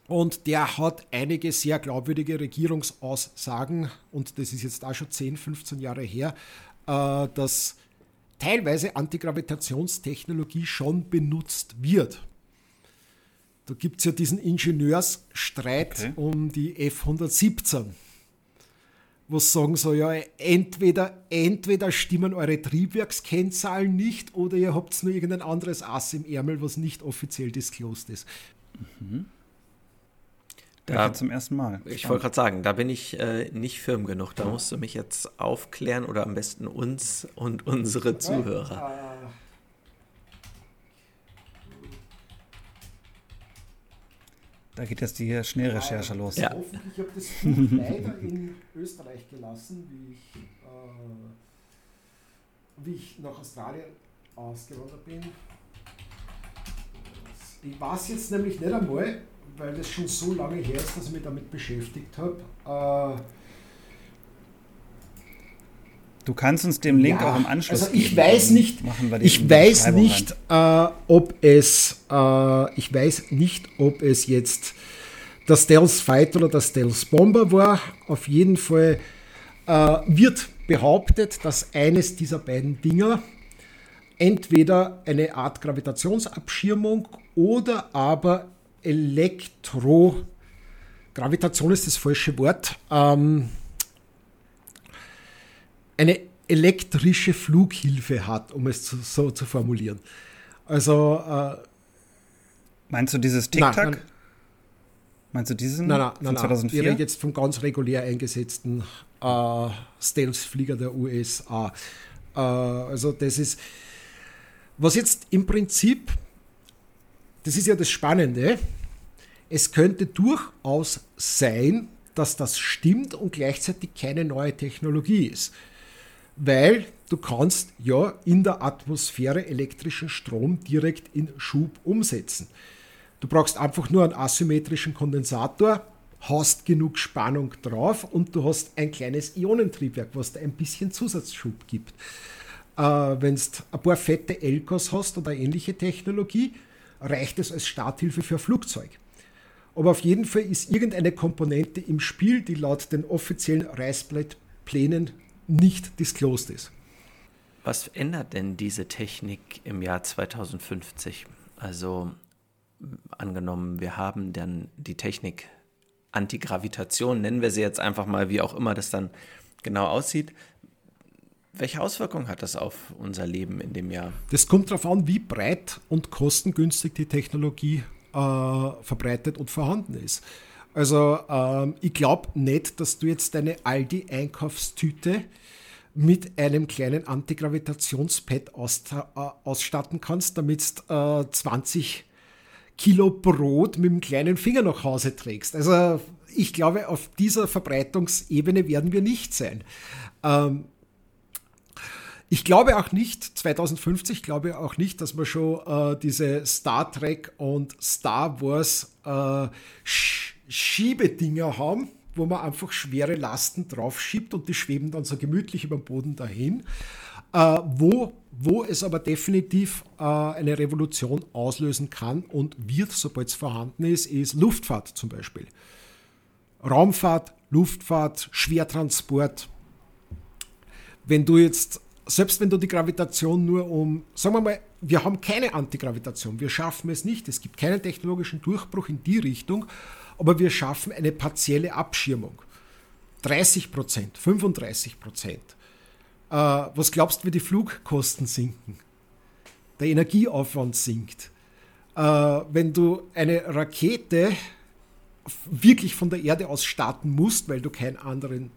und der hat einige sehr glaubwürdige Regierungsaussagen, und das ist jetzt auch schon 10, 15 Jahre her, äh, dass teilweise Antigravitationstechnologie schon benutzt wird. Da gibt es ja diesen Ingenieursstreit okay. um die F-117, wo sie sagen so, ja, entweder, entweder stimmen eure Triebwerkskennzahlen nicht oder ihr habt nur irgendein anderes Ass im Ärmel, was nicht offiziell disclosed ist. Mhm. Da, zum ersten Mal. Ich wollte gerade sagen, da bin ich äh, nicht firm genug. Da musst du mich jetzt aufklären oder am besten uns und unsere Zuhörer. Da geht jetzt die Schnellrecherche los. Ja. Ich habe das leider in Österreich gelassen, wie ich, äh, wie ich nach Australien ausgewandert bin. Ich weiß jetzt nämlich nicht einmal, weil das schon so lange her ist, dass ich mich damit beschäftigt habe. Äh, Du kannst uns den Link ja, auch im Anschluss also ich geben, weiß nicht, ich weiß nicht, äh, ob es, äh, ich weiß nicht, ob es jetzt das Stealth Fighter oder das Stealth Bomber war. Auf jeden Fall äh, wird behauptet, dass eines dieser beiden Dinger entweder eine Art Gravitationsabschirmung oder aber Elektro, Gravitation ist das falsche Wort, ähm, eine elektrische Flughilfe hat, um es zu, so zu formulieren. Also äh, Meinst du dieses Tic-Tac? Meinst du diesen nein, nein, nein, 2004? Nein, jetzt vom ganz regulär eingesetzten äh, Stealth-Flieger der USA. Äh, also das ist, was jetzt im Prinzip das ist ja das Spannende. Es könnte durchaus sein, dass das stimmt und gleichzeitig keine neue Technologie ist. Weil du kannst ja in der Atmosphäre elektrischen Strom direkt in Schub umsetzen. Du brauchst einfach nur einen asymmetrischen Kondensator, hast genug Spannung drauf und du hast ein kleines Ionentriebwerk, was dir ein bisschen Zusatzschub gibt. Äh, Wenn du ein paar fette Elkos hast oder ähnliche Technologie, reicht es als Starthilfe für Flugzeug. Aber auf jeden Fall ist irgendeine Komponente im Spiel, die laut den offiziellen Reißblattplänen nicht disclosed ist. Was ändert denn diese Technik im Jahr 2050? Also angenommen, wir haben dann die Technik Antigravitation, nennen wir sie jetzt einfach mal, wie auch immer das dann genau aussieht. Welche Auswirkungen hat das auf unser Leben in dem Jahr? Das kommt darauf an, wie breit und kostengünstig die Technologie äh, verbreitet und vorhanden ist. Also ähm, ich glaube nicht, dass du jetzt deine Aldi-Einkaufstüte mit einem kleinen Antigravitationspad aus, äh, ausstatten kannst, damit du äh, 20 Kilo Brot mit dem kleinen Finger nach Hause trägst. Also ich glaube, auf dieser Verbreitungsebene werden wir nicht sein. Ähm, ich glaube auch nicht, 2050 glaube auch nicht, dass wir schon äh, diese Star Trek und Star Wars äh, Sch Schiebedinger haben, wo man einfach schwere Lasten drauf schiebt und die schweben dann so gemütlich über den Boden dahin. Äh, wo, wo es aber definitiv äh, eine Revolution auslösen kann und wird, sobald es vorhanden ist, ist Luftfahrt zum Beispiel. Raumfahrt, Luftfahrt, Schwertransport. Wenn du jetzt selbst wenn du die Gravitation nur um, sagen wir mal, wir haben keine Antigravitation, wir schaffen es nicht, es gibt keinen technologischen Durchbruch in die Richtung, aber wir schaffen eine partielle Abschirmung. 30 Prozent, 35 Prozent. Äh, was glaubst du, wie die Flugkosten sinken? Der Energieaufwand sinkt. Äh, wenn du eine Rakete wirklich von der Erde aus starten musst, weil du keinen anderen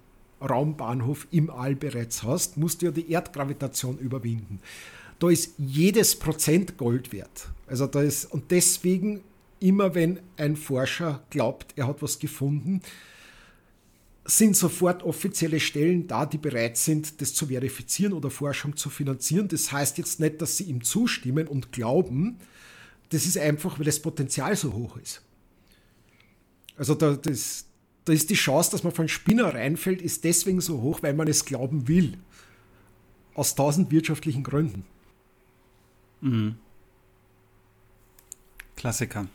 Raumbahnhof im All bereits hast, musst du ja die Erdgravitation überwinden. Da ist jedes Prozent Gold wert. Also da ist, und deswegen immer wenn ein Forscher glaubt, er hat was gefunden, sind sofort offizielle Stellen da, die bereit sind, das zu verifizieren oder Forschung zu finanzieren. Das heißt jetzt nicht, dass sie ihm zustimmen und glauben. Das ist einfach, weil das Potenzial so hoch ist. Also da, das, da ist die Chance, dass man von Spinner reinfällt, ist deswegen so hoch, weil man es glauben will. Aus tausend wirtschaftlichen Gründen. Mhm. Klassiker.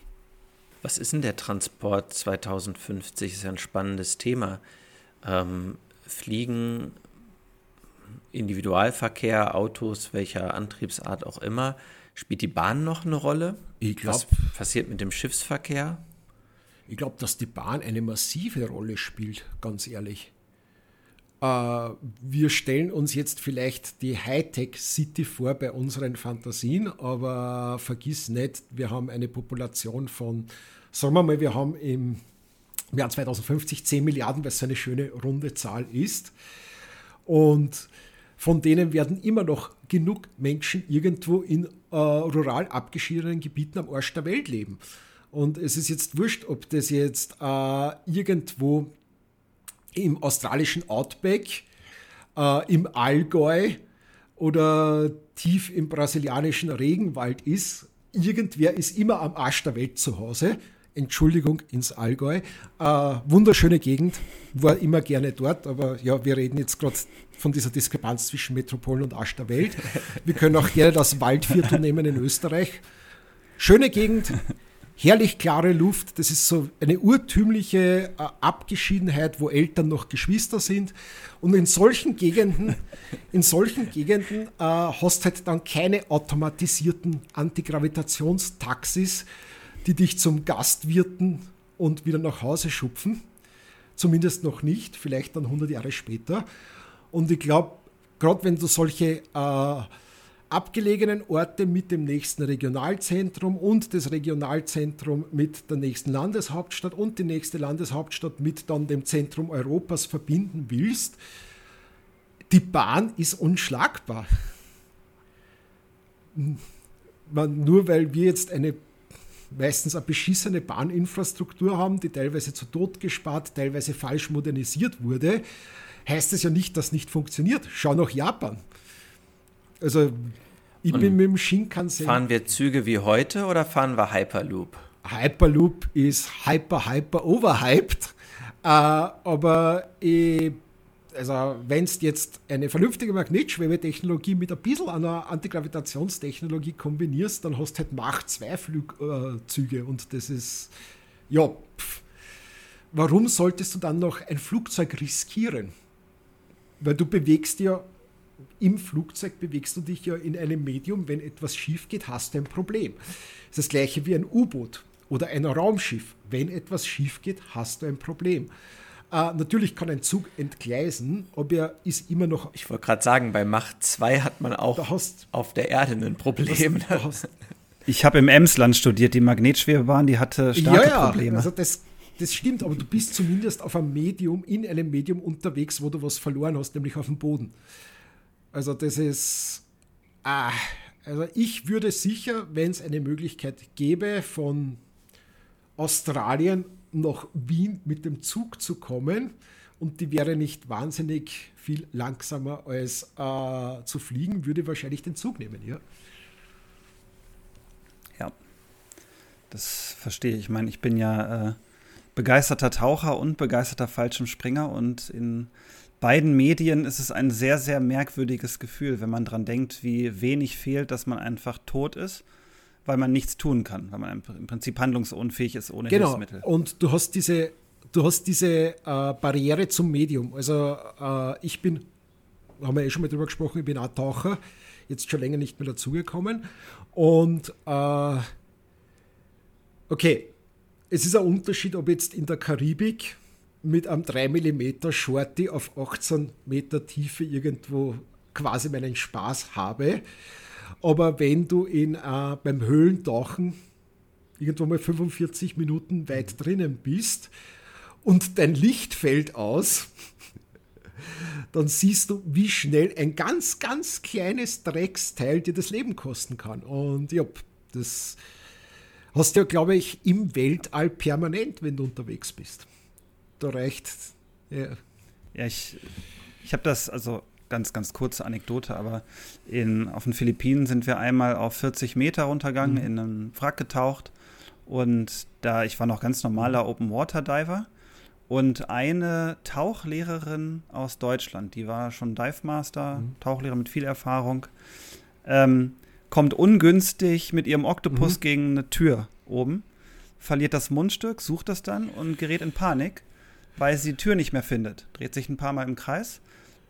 Was ist denn der Transport 2050? Das ist ja ein spannendes Thema. Ähm, Fliegen, Individualverkehr, Autos, welcher Antriebsart auch immer. Spielt die Bahn noch eine Rolle? Ich glaube. Was passiert mit dem Schiffsverkehr? Ich glaube, dass die Bahn eine massive Rolle spielt, ganz ehrlich. Äh, wir stellen uns jetzt vielleicht die Hightech-City vor bei unseren Fantasien, aber vergiss nicht, wir haben eine Population von, sagen wir mal, wir haben im Jahr 2050 10 Milliarden, es so eine schöne runde Zahl ist. Und von denen werden immer noch genug Menschen irgendwo in äh, rural abgeschiedenen Gebieten am Arsch der Welt leben. Und es ist jetzt wurscht, ob das jetzt äh, irgendwo im australischen Outback, äh, im Allgäu oder tief im brasilianischen Regenwald ist. Irgendwer ist immer am Arsch der Welt zu Hause. Entschuldigung ins Allgäu. Äh, wunderschöne Gegend, war immer gerne dort, aber ja, wir reden jetzt gerade von dieser Diskrepanz zwischen Metropolen und Arsch der Welt. Wir können auch gerne das Waldviertel nehmen in Österreich. Schöne Gegend, herrlich klare Luft. Das ist so eine urtümliche äh, Abgeschiedenheit, wo Eltern noch Geschwister sind. Und in solchen Gegenden, in solchen Gegenden äh, hast halt dann keine automatisierten Antigravitationstaxis, die dich zum Gastwirten und wieder nach Hause schupfen. Zumindest noch nicht, vielleicht dann 100 Jahre später. Und ich glaube, gerade wenn du solche äh, abgelegenen Orte mit dem nächsten Regionalzentrum und das Regionalzentrum mit der nächsten Landeshauptstadt und die nächste Landeshauptstadt mit dann dem Zentrum Europas verbinden willst, die Bahn ist unschlagbar. Nur weil wir jetzt eine meistens eine beschissene Bahninfrastruktur haben, die teilweise zu Tod gespart, teilweise falsch modernisiert wurde, heißt es ja nicht, dass nicht funktioniert. Schau nach Japan. Also ich Und bin mit dem Shinkansen. Fahren wir Züge wie heute oder fahren wir Hyperloop? Hyperloop ist hyper, hyper overhyped. Äh, aber ich, also wenn du jetzt eine vernünftige Magnetschwebetechnologie mit ein bisschen einer Antigravitationstechnologie kombinierst, dann hast du halt Macht 2 Flugzüge und das ist, ja, pff. warum solltest du dann noch ein Flugzeug riskieren? Weil du bewegst ja im Flugzeug bewegst du dich ja in einem Medium, wenn etwas schief geht, hast du ein Problem. Das ist das gleiche wie ein U-Boot oder ein Raumschiff. Wenn etwas schief geht, hast du ein Problem. Äh, natürlich kann ein Zug entgleisen, aber er ist immer noch. Ich wollte gerade sagen, bei Macht 2 hat man auch hast, auf der Erde ein Problem. Das, ich habe im Emsland studiert, die Magnetschwebebahn, die hatte starke ja, ja, Probleme. Also das das stimmt, aber du bist zumindest auf einem Medium, in einem Medium unterwegs, wo du was verloren hast, nämlich auf dem Boden. Also das ist, ah, also ich würde sicher, wenn es eine Möglichkeit gäbe, von Australien nach Wien mit dem Zug zu kommen und die wäre nicht wahnsinnig viel langsamer als äh, zu fliegen, würde ich wahrscheinlich den Zug nehmen, ja. Ja, das verstehe ich. Ich meine, ich bin ja äh, begeisterter Taucher und begeisterter Fallschirmspringer und in beiden Medien ist es ein sehr, sehr merkwürdiges Gefühl, wenn man dran denkt, wie wenig fehlt, dass man einfach tot ist, weil man nichts tun kann, weil man im Prinzip handlungsunfähig ist ohne genau. Hilfsmittel. Und du hast diese, du hast diese äh, Barriere zum Medium. Also äh, ich bin, haben wir eh schon mal drüber gesprochen, ich bin auch Taucher, jetzt schon länger nicht mehr dazugekommen. Und äh, okay, es ist ein Unterschied, ob jetzt in der Karibik mit einem 3 mm Shorty auf 18 Meter Tiefe irgendwo quasi meinen Spaß habe. Aber wenn du in, äh, beim Höhlentauchen irgendwo mal 45 Minuten weit drinnen bist und dein Licht fällt aus, dann siehst du, wie schnell ein ganz, ganz kleines Drecksteil dir das Leben kosten kann. Und ja, das hast du ja, glaube ich, im Weltall permanent, wenn du unterwegs bist da reicht. Ja, ja ich, ich habe das, also ganz, ganz kurze Anekdote, aber in, auf den Philippinen sind wir einmal auf 40 Meter runtergegangen, mhm. in einen Wrack getaucht und da, ich war noch ganz normaler Open Water Diver und eine Tauchlehrerin aus Deutschland, die war schon Dive Master, mhm. Tauchlehrer mit viel Erfahrung, ähm, kommt ungünstig mit ihrem Oktopus mhm. gegen eine Tür oben, verliert das Mundstück, sucht das dann und gerät in Panik weil sie die Tür nicht mehr findet. Dreht sich ein paar Mal im Kreis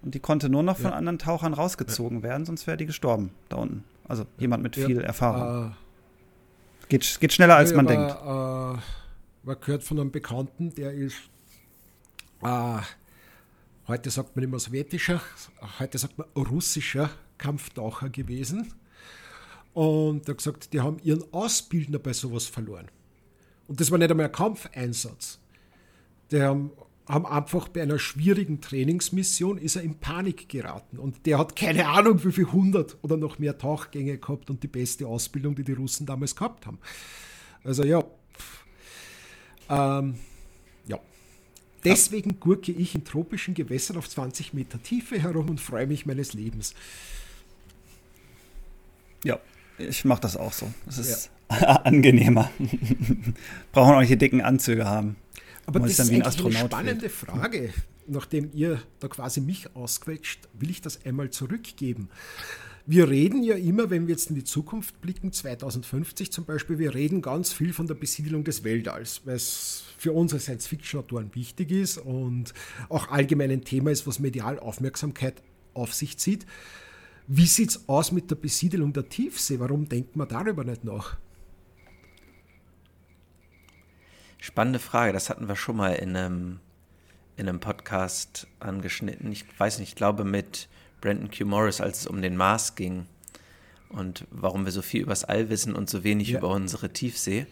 und die konnte nur noch von ja. anderen Tauchern rausgezogen ja. werden, sonst wäre die gestorben da unten. Also jemand mit viel Erfahrung. Äh, geht, geht schneller, als man denkt. Äh, man gehört von einem Bekannten, der ist, äh, heute sagt man immer sowjetischer, heute sagt man russischer Kampftaucher gewesen. Und er hat gesagt, die haben ihren Ausbildner bei sowas verloren. Und das war nicht einmal ein Kampfeinsatz. Der haben, einfach bei einer schwierigen Trainingsmission ist er in Panik geraten und der hat keine Ahnung, wie viel hundert oder noch mehr Tauchgänge gehabt und die beste Ausbildung, die die Russen damals gehabt haben. Also ja, ähm, ja. Deswegen gurke ich in tropischen Gewässern auf 20 Meter Tiefe herum und freue mich meines Lebens. Ja, ich mache das auch so. Es ist ja. angenehmer. Brauchen auch nicht die dicken Anzüge haben. Aber das ist eigentlich eine spannende fühlt. Frage. Nachdem ihr da quasi mich ausquetscht, will ich das einmal zurückgeben. Wir reden ja immer, wenn wir jetzt in die Zukunft blicken, 2050 zum Beispiel, wir reden ganz viel von der Besiedelung des Weltalls, weil es für unsere Science-Fiction-Autoren wichtig ist und auch allgemein ein Thema ist, was medial Aufmerksamkeit auf sich zieht. Wie sieht es aus mit der Besiedelung der Tiefsee? Warum denkt man darüber nicht nach? Spannende Frage, das hatten wir schon mal in einem, in einem Podcast angeschnitten. Ich weiß nicht, ich glaube mit Brandon Q. Morris, als es um den Mars ging und warum wir so viel übers All wissen und so wenig ja. über unsere Tiefsee.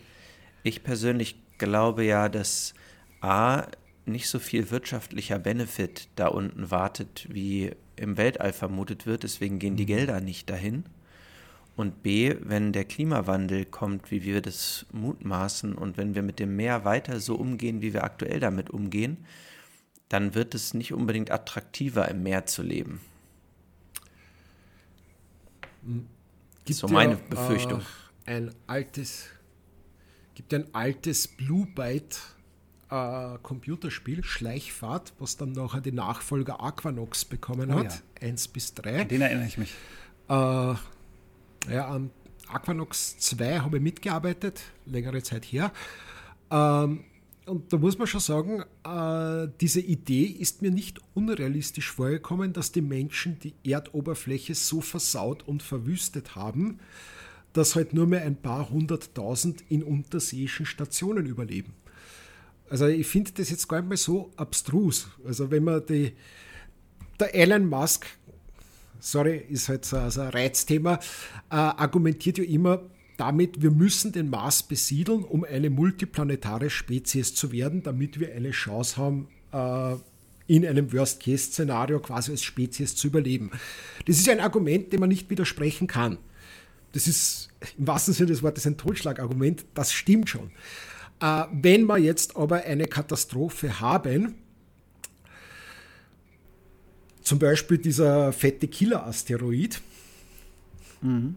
Ich persönlich glaube ja, dass A, nicht so viel wirtschaftlicher Benefit da unten wartet, wie im Weltall vermutet wird. Deswegen gehen die mhm. Gelder nicht dahin. Und B, wenn der Klimawandel kommt, wie wir das mutmaßen, und wenn wir mit dem Meer weiter so umgehen, wie wir aktuell damit umgehen, dann wird es nicht unbedingt attraktiver, im Meer zu leben. Gibt so meine ja, Befürchtung. Äh, ein altes, gibt ein altes Blue Byte äh, Computerspiel, Schleichfahrt, was dann nachher die Nachfolger Aquanox bekommen oh, hat. Ja. Eins bis drei. An den erinnere ich mich. Äh, ja, an Aquanox 2 habe ich mitgearbeitet, längere Zeit her. Ähm, und da muss man schon sagen, äh, diese Idee ist mir nicht unrealistisch vorgekommen, dass die Menschen die Erdoberfläche so versaut und verwüstet haben, dass halt nur mehr ein paar hunderttausend in unterseeischen Stationen überleben. Also ich finde das jetzt gar nicht mehr so abstrus. Also wenn man die, der Elon Musk sorry, ist halt so, so ein Reizthema, äh, argumentiert ja immer, damit, wir müssen den Mars besiedeln, um eine multiplanetare Spezies zu werden, damit wir eine Chance haben, äh, in einem Worst-Case-Szenario quasi als Spezies zu überleben. Das ist ein Argument, dem man nicht widersprechen kann. Das ist im wahrsten Sinne des Wortes ein Totschlagargument, das stimmt schon. Äh, wenn wir jetzt aber eine Katastrophe haben, zum Beispiel dieser fette Killer-Asteroid, mhm.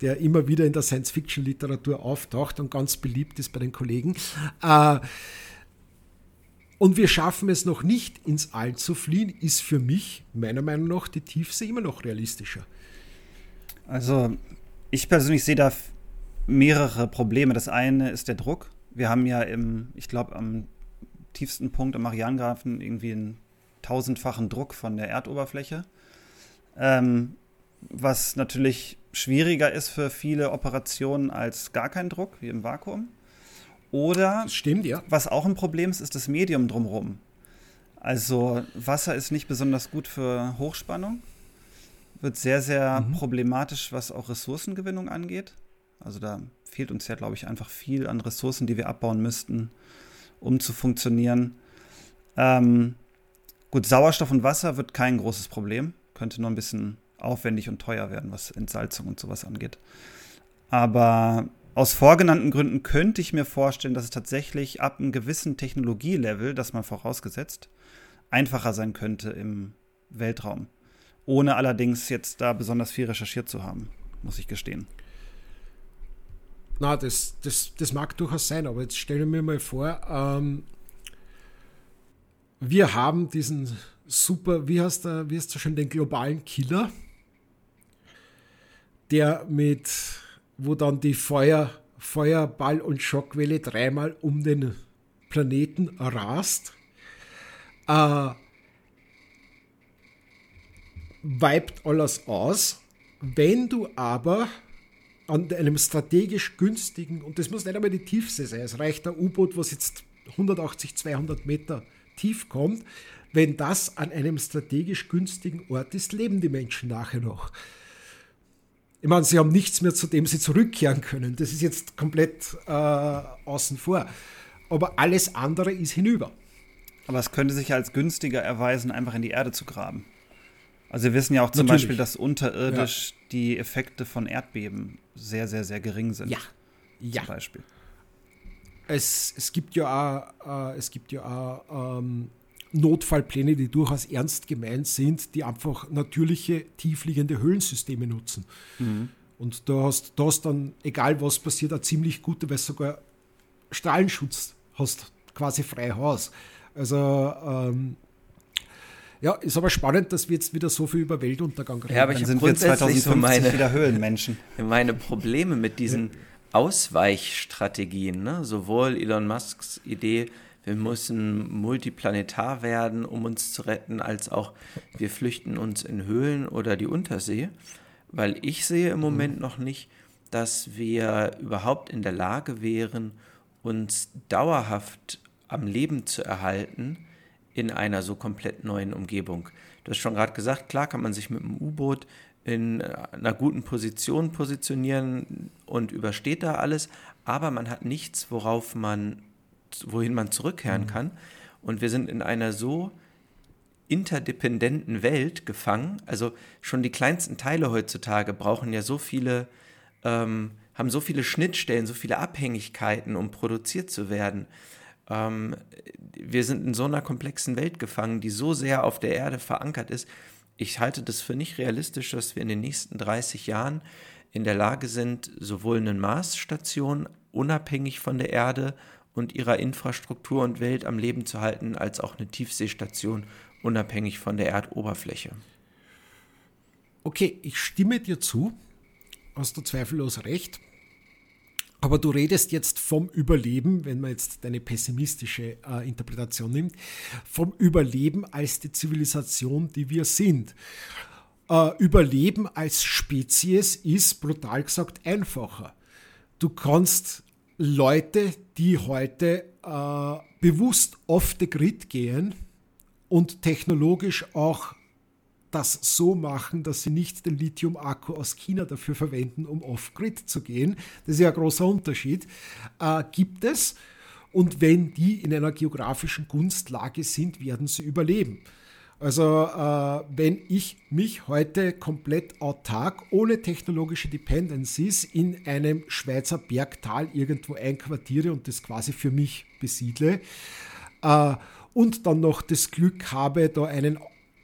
der immer wieder in der Science-Fiction-Literatur auftaucht und ganz beliebt ist bei den Kollegen. Äh, und wir schaffen es noch nicht ins All zu fliehen, ist für mich meiner Meinung nach die Tiefsee immer noch realistischer. Also ich persönlich sehe da mehrere Probleme. Das eine ist der Druck. Wir haben ja im, ich glaube, am tiefsten Punkt am Marianengrafen irgendwie einen tausendfachen Druck von der Erdoberfläche. Ähm, was natürlich schwieriger ist für viele Operationen als gar kein Druck, wie im Vakuum. Oder, stimmt, ja. was auch ein Problem ist, ist das Medium drumherum. Also Wasser ist nicht besonders gut für Hochspannung, wird sehr, sehr mhm. problematisch, was auch Ressourcengewinnung angeht. Also da fehlt uns ja, glaube ich, einfach viel an Ressourcen, die wir abbauen müssten, um zu funktionieren. Ähm, gut, Sauerstoff und Wasser wird kein großes Problem. Könnte nur ein bisschen aufwendig und teuer werden, was Entsalzung und sowas angeht. Aber aus vorgenannten Gründen könnte ich mir vorstellen, dass es tatsächlich ab einem gewissen Technologielevel, das mal vorausgesetzt, einfacher sein könnte im Weltraum. Ohne allerdings jetzt da besonders viel recherchiert zu haben, muss ich gestehen. Na, das, das, das mag durchaus sein, aber jetzt stellen wir mir mal vor, ähm, wir haben diesen super, wie heißt der, wie heißt der schon, den globalen Killer, der mit, wo dann die Feuer, Feuerball und Schockwelle dreimal um den Planeten rast. Äh, wiped alles aus. Wenn du aber an einem strategisch günstigen, und das muss nicht einmal die Tiefsee sein, es reicht ein U-Boot, was jetzt 180, 200 Meter tief kommt, wenn das an einem strategisch günstigen Ort ist, leben die Menschen nachher noch. Ich meine, sie haben nichts mehr, zu dem sie zurückkehren können. Das ist jetzt komplett äh, außen vor. Aber alles andere ist hinüber. Aber es könnte sich als günstiger erweisen, einfach in die Erde zu graben. Also wir wissen ja auch zum Natürlich. Beispiel, dass unterirdisch ja. die Effekte von Erdbeben sehr, sehr, sehr gering sind. Ja. Ja. Zum Beispiel. Es, es gibt ja auch, äh, es gibt ja auch ähm, Notfallpläne, die durchaus ernst gemeint sind, die einfach natürliche, tiefliegende Höhlensysteme nutzen. Mhm. Und da hast, da hast dann, egal was passiert, eine ziemlich gute, weil sogar Strahlenschutz hast, quasi frei Haus. Also ähm, ja, ist aber spannend, dass wir jetzt wieder so viel über Weltuntergang reden. Ja, aber ich sind wir 2050 so meine, wieder Höhlenmenschen. Meine Probleme mit diesen Ausweichstrategien, ne? sowohl Elon Musks Idee, wir müssen multiplanetar werden, um uns zu retten, als auch wir flüchten uns in Höhlen oder die Untersee, weil ich sehe im Moment mhm. noch nicht, dass wir überhaupt in der Lage wären, uns dauerhaft am Leben zu erhalten, in einer so komplett neuen Umgebung. Du hast schon gerade gesagt, klar kann man sich mit dem U-Boot in äh, einer guten Position positionieren und übersteht da alles, aber man hat nichts, worauf man, wohin man zurückkehren mhm. kann. Und wir sind in einer so interdependenten Welt gefangen. Also schon die kleinsten Teile heutzutage brauchen ja so viele, ähm, haben so viele Schnittstellen, so viele Abhängigkeiten, um produziert zu werden. Ähm, wir sind in so einer komplexen Welt gefangen, die so sehr auf der Erde verankert ist. Ich halte das für nicht realistisch, dass wir in den nächsten 30 Jahren in der Lage sind, sowohl eine Marsstation unabhängig von der Erde und ihrer Infrastruktur und Welt am Leben zu halten, als auch eine Tiefseestation unabhängig von der Erdoberfläche. Okay, ich stimme dir zu. Hast du zweifellos recht. Aber du redest jetzt vom Überleben, wenn man jetzt deine pessimistische äh, Interpretation nimmt, vom Überleben als die Zivilisation, die wir sind. Äh, Überleben als Spezies ist brutal gesagt einfacher. Du kannst Leute, die heute äh, bewusst off the grid gehen und technologisch auch das so machen, dass sie nicht den Lithium-Akku aus China dafür verwenden, um off-grid zu gehen. Das ist ja ein großer Unterschied. Äh, gibt es. Und wenn die in einer geografischen Gunstlage sind, werden sie überleben. Also äh, wenn ich mich heute komplett autark, ohne technologische Dependencies in einem Schweizer Bergtal irgendwo einquartiere und das quasi für mich besiedle äh, und dann noch das Glück habe, da einen,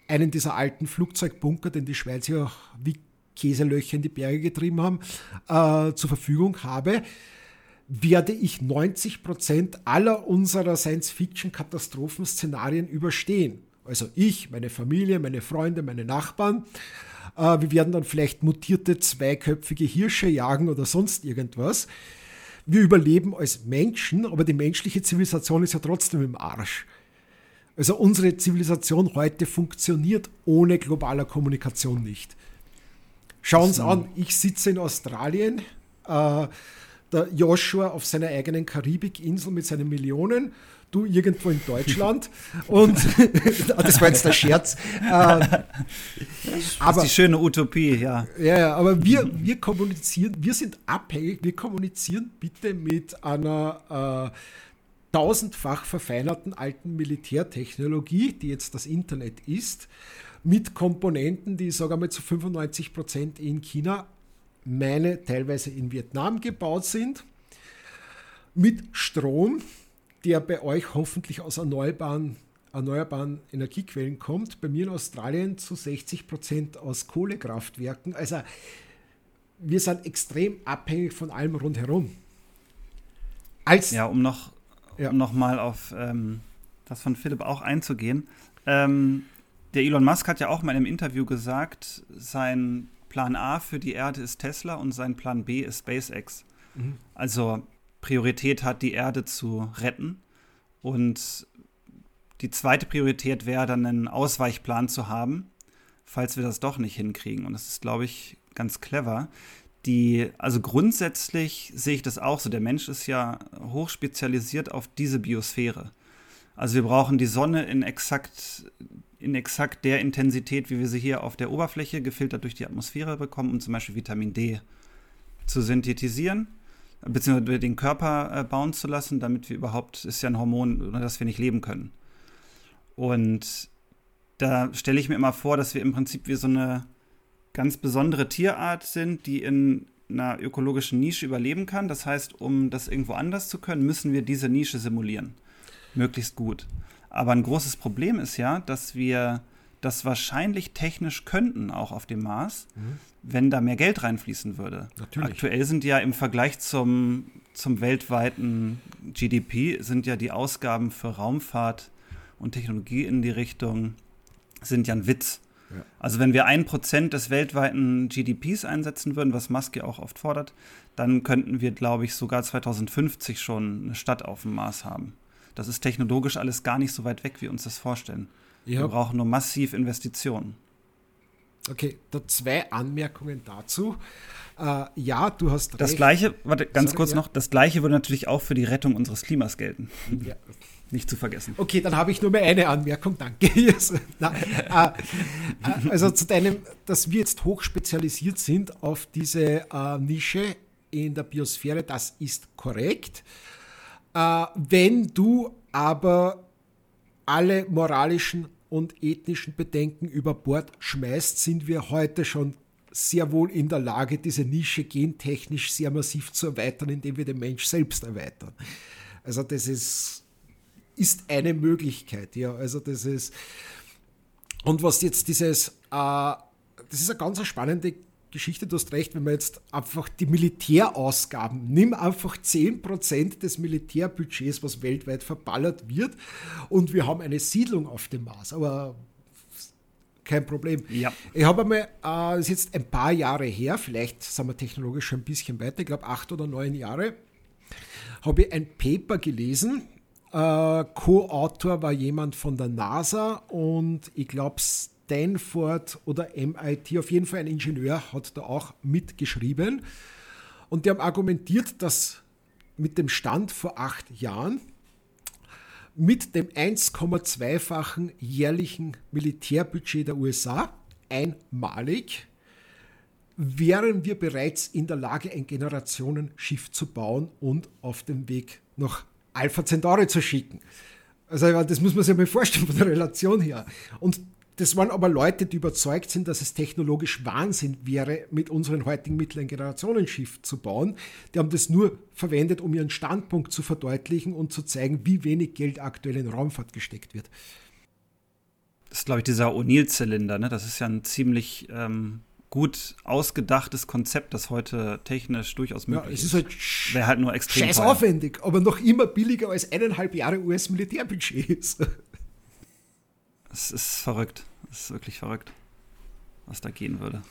einen dieser alten Flugzeugbunker, den die Schweizer ja wie Käselöcher in die Berge getrieben haben, äh, zur Verfügung habe, werde ich 90 Prozent aller unserer Science-Fiction-Katastrophenszenarien überstehen. Also ich, meine Familie, meine Freunde, meine Nachbarn. Äh, wir werden dann vielleicht mutierte zweiköpfige Hirsche jagen oder sonst irgendwas. Wir überleben als Menschen, aber die menschliche Zivilisation ist ja trotzdem im Arsch. Also unsere Zivilisation heute funktioniert ohne globaler Kommunikation nicht. Schauen Sie an, ich sitze in Australien, äh, der Joshua auf seiner eigenen Karibikinsel mit seinen Millionen du irgendwo in Deutschland und das war jetzt der Scherz. Das aber, ist die schöne Utopie, ja. Ja, aber wir, wir kommunizieren, wir sind abhängig, wir kommunizieren bitte mit einer äh, tausendfach verfeinerten alten Militärtechnologie, die jetzt das Internet ist, mit Komponenten, die, sagen wir mal, zu 95 Prozent in China, meine teilweise in Vietnam gebaut sind, mit Strom, der bei euch hoffentlich aus erneuerbaren, erneuerbaren Energiequellen kommt. Bei mir in Australien zu 60 Prozent aus Kohlekraftwerken. Also wir sind extrem abhängig von allem rundherum. Als ja, um noch, ja. um noch mal auf ähm, das von Philipp auch einzugehen. Ähm, der Elon Musk hat ja auch mal in einem Interview gesagt, sein Plan A für die Erde ist Tesla und sein Plan B ist SpaceX. Mhm. Also Priorität hat, die Erde zu retten. Und die zweite Priorität wäre dann einen Ausweichplan zu haben, falls wir das doch nicht hinkriegen. Und das ist, glaube ich, ganz clever. Die, also grundsätzlich sehe ich das auch so. Der Mensch ist ja hochspezialisiert auf diese Biosphäre. Also wir brauchen die Sonne in exakt, in exakt der Intensität, wie wir sie hier auf der Oberfläche gefiltert durch die Atmosphäre bekommen, um zum Beispiel Vitamin D zu synthetisieren beziehungsweise den Körper äh, bauen zu lassen, damit wir überhaupt, ist ja ein Hormon, ohne das wir nicht leben können. Und da stelle ich mir immer vor, dass wir im Prinzip wie so eine ganz besondere Tierart sind, die in einer ökologischen Nische überleben kann. Das heißt, um das irgendwo anders zu können, müssen wir diese Nische simulieren. Möglichst gut. Aber ein großes Problem ist ja, dass wir das wahrscheinlich technisch könnten, auch auf dem Mars, mhm. wenn da mehr Geld reinfließen würde. Natürlich. Aktuell sind ja im Vergleich zum, zum weltweiten GDP sind ja die Ausgaben für Raumfahrt und Technologie in die Richtung sind ja ein Witz. Ja. Also wenn wir ein Prozent des weltweiten GDPs einsetzen würden, was Musk ja auch oft fordert, dann könnten wir, glaube ich, sogar 2050 schon eine Stadt auf dem Mars haben. Das ist technologisch alles gar nicht so weit weg, wie wir uns das vorstellen. Ja. Wir brauchen nur massiv Investitionen. Okay, da zwei Anmerkungen dazu. Äh, ja, du hast recht. Das gleiche, warte, ganz Sorry, kurz ja. noch, das gleiche würde natürlich auch für die Rettung unseres Klimas gelten. Ja. Nicht zu vergessen. Okay, dann habe ich nur mehr eine Anmerkung, danke. Äh, äh, also zu deinem, dass wir jetzt hochspezialisiert sind auf diese äh, Nische in der Biosphäre, das ist korrekt. Wenn du aber alle moralischen und ethnischen Bedenken über Bord schmeißt, sind wir heute schon sehr wohl in der Lage, diese Nische gentechnisch sehr massiv zu erweitern, indem wir den Mensch selbst erweitern. Also das ist, ist eine Möglichkeit, ja. Also das ist und was jetzt dieses, äh, das ist eine ganz spannende Geschichte, du hast recht, wenn man jetzt einfach die Militärausgaben, nimm einfach 10% des Militärbudgets, was weltweit verballert wird, und wir haben eine Siedlung auf dem Mars. Aber kein Problem. Ja. Ich habe einmal, äh, das ist jetzt ein paar Jahre her, vielleicht sind wir technologisch schon ein bisschen weiter, ich glaube acht oder neun Jahre, habe ich ein Paper gelesen. Äh, Co-Autor war jemand von der NASA und ich glaube, Stanford oder MIT, auf jeden Fall ein Ingenieur hat da auch mitgeschrieben. Und die haben argumentiert, dass mit dem Stand vor acht Jahren mit dem 1,2-fachen jährlichen Militärbudget der USA einmalig, wären wir bereits in der Lage, ein Generationenschiff zu bauen und auf dem Weg nach Alpha Centauri zu schicken. Also das muss man sich mal vorstellen von der Relation her. Und das waren aber Leute, die überzeugt sind, dass es technologisch Wahnsinn wäre, mit unseren heutigen Mitteln ein Generationenschiff zu bauen. Die haben das nur verwendet, um ihren Standpunkt zu verdeutlichen und zu zeigen, wie wenig Geld aktuell in Raumfahrt gesteckt wird. Das ist, glaube ich, dieser O'Neill-Zylinder. Ne? Das ist ja ein ziemlich ähm, gut ausgedachtes Konzept, das heute technisch durchaus möglich ja, es ist. Halt Wäre halt nur extrem scheiß teuer. aufwendig, aber noch immer billiger als eineinhalb Jahre US-Militärbudget ist. Es ist verrückt. Es ist wirklich verrückt, was da gehen würde.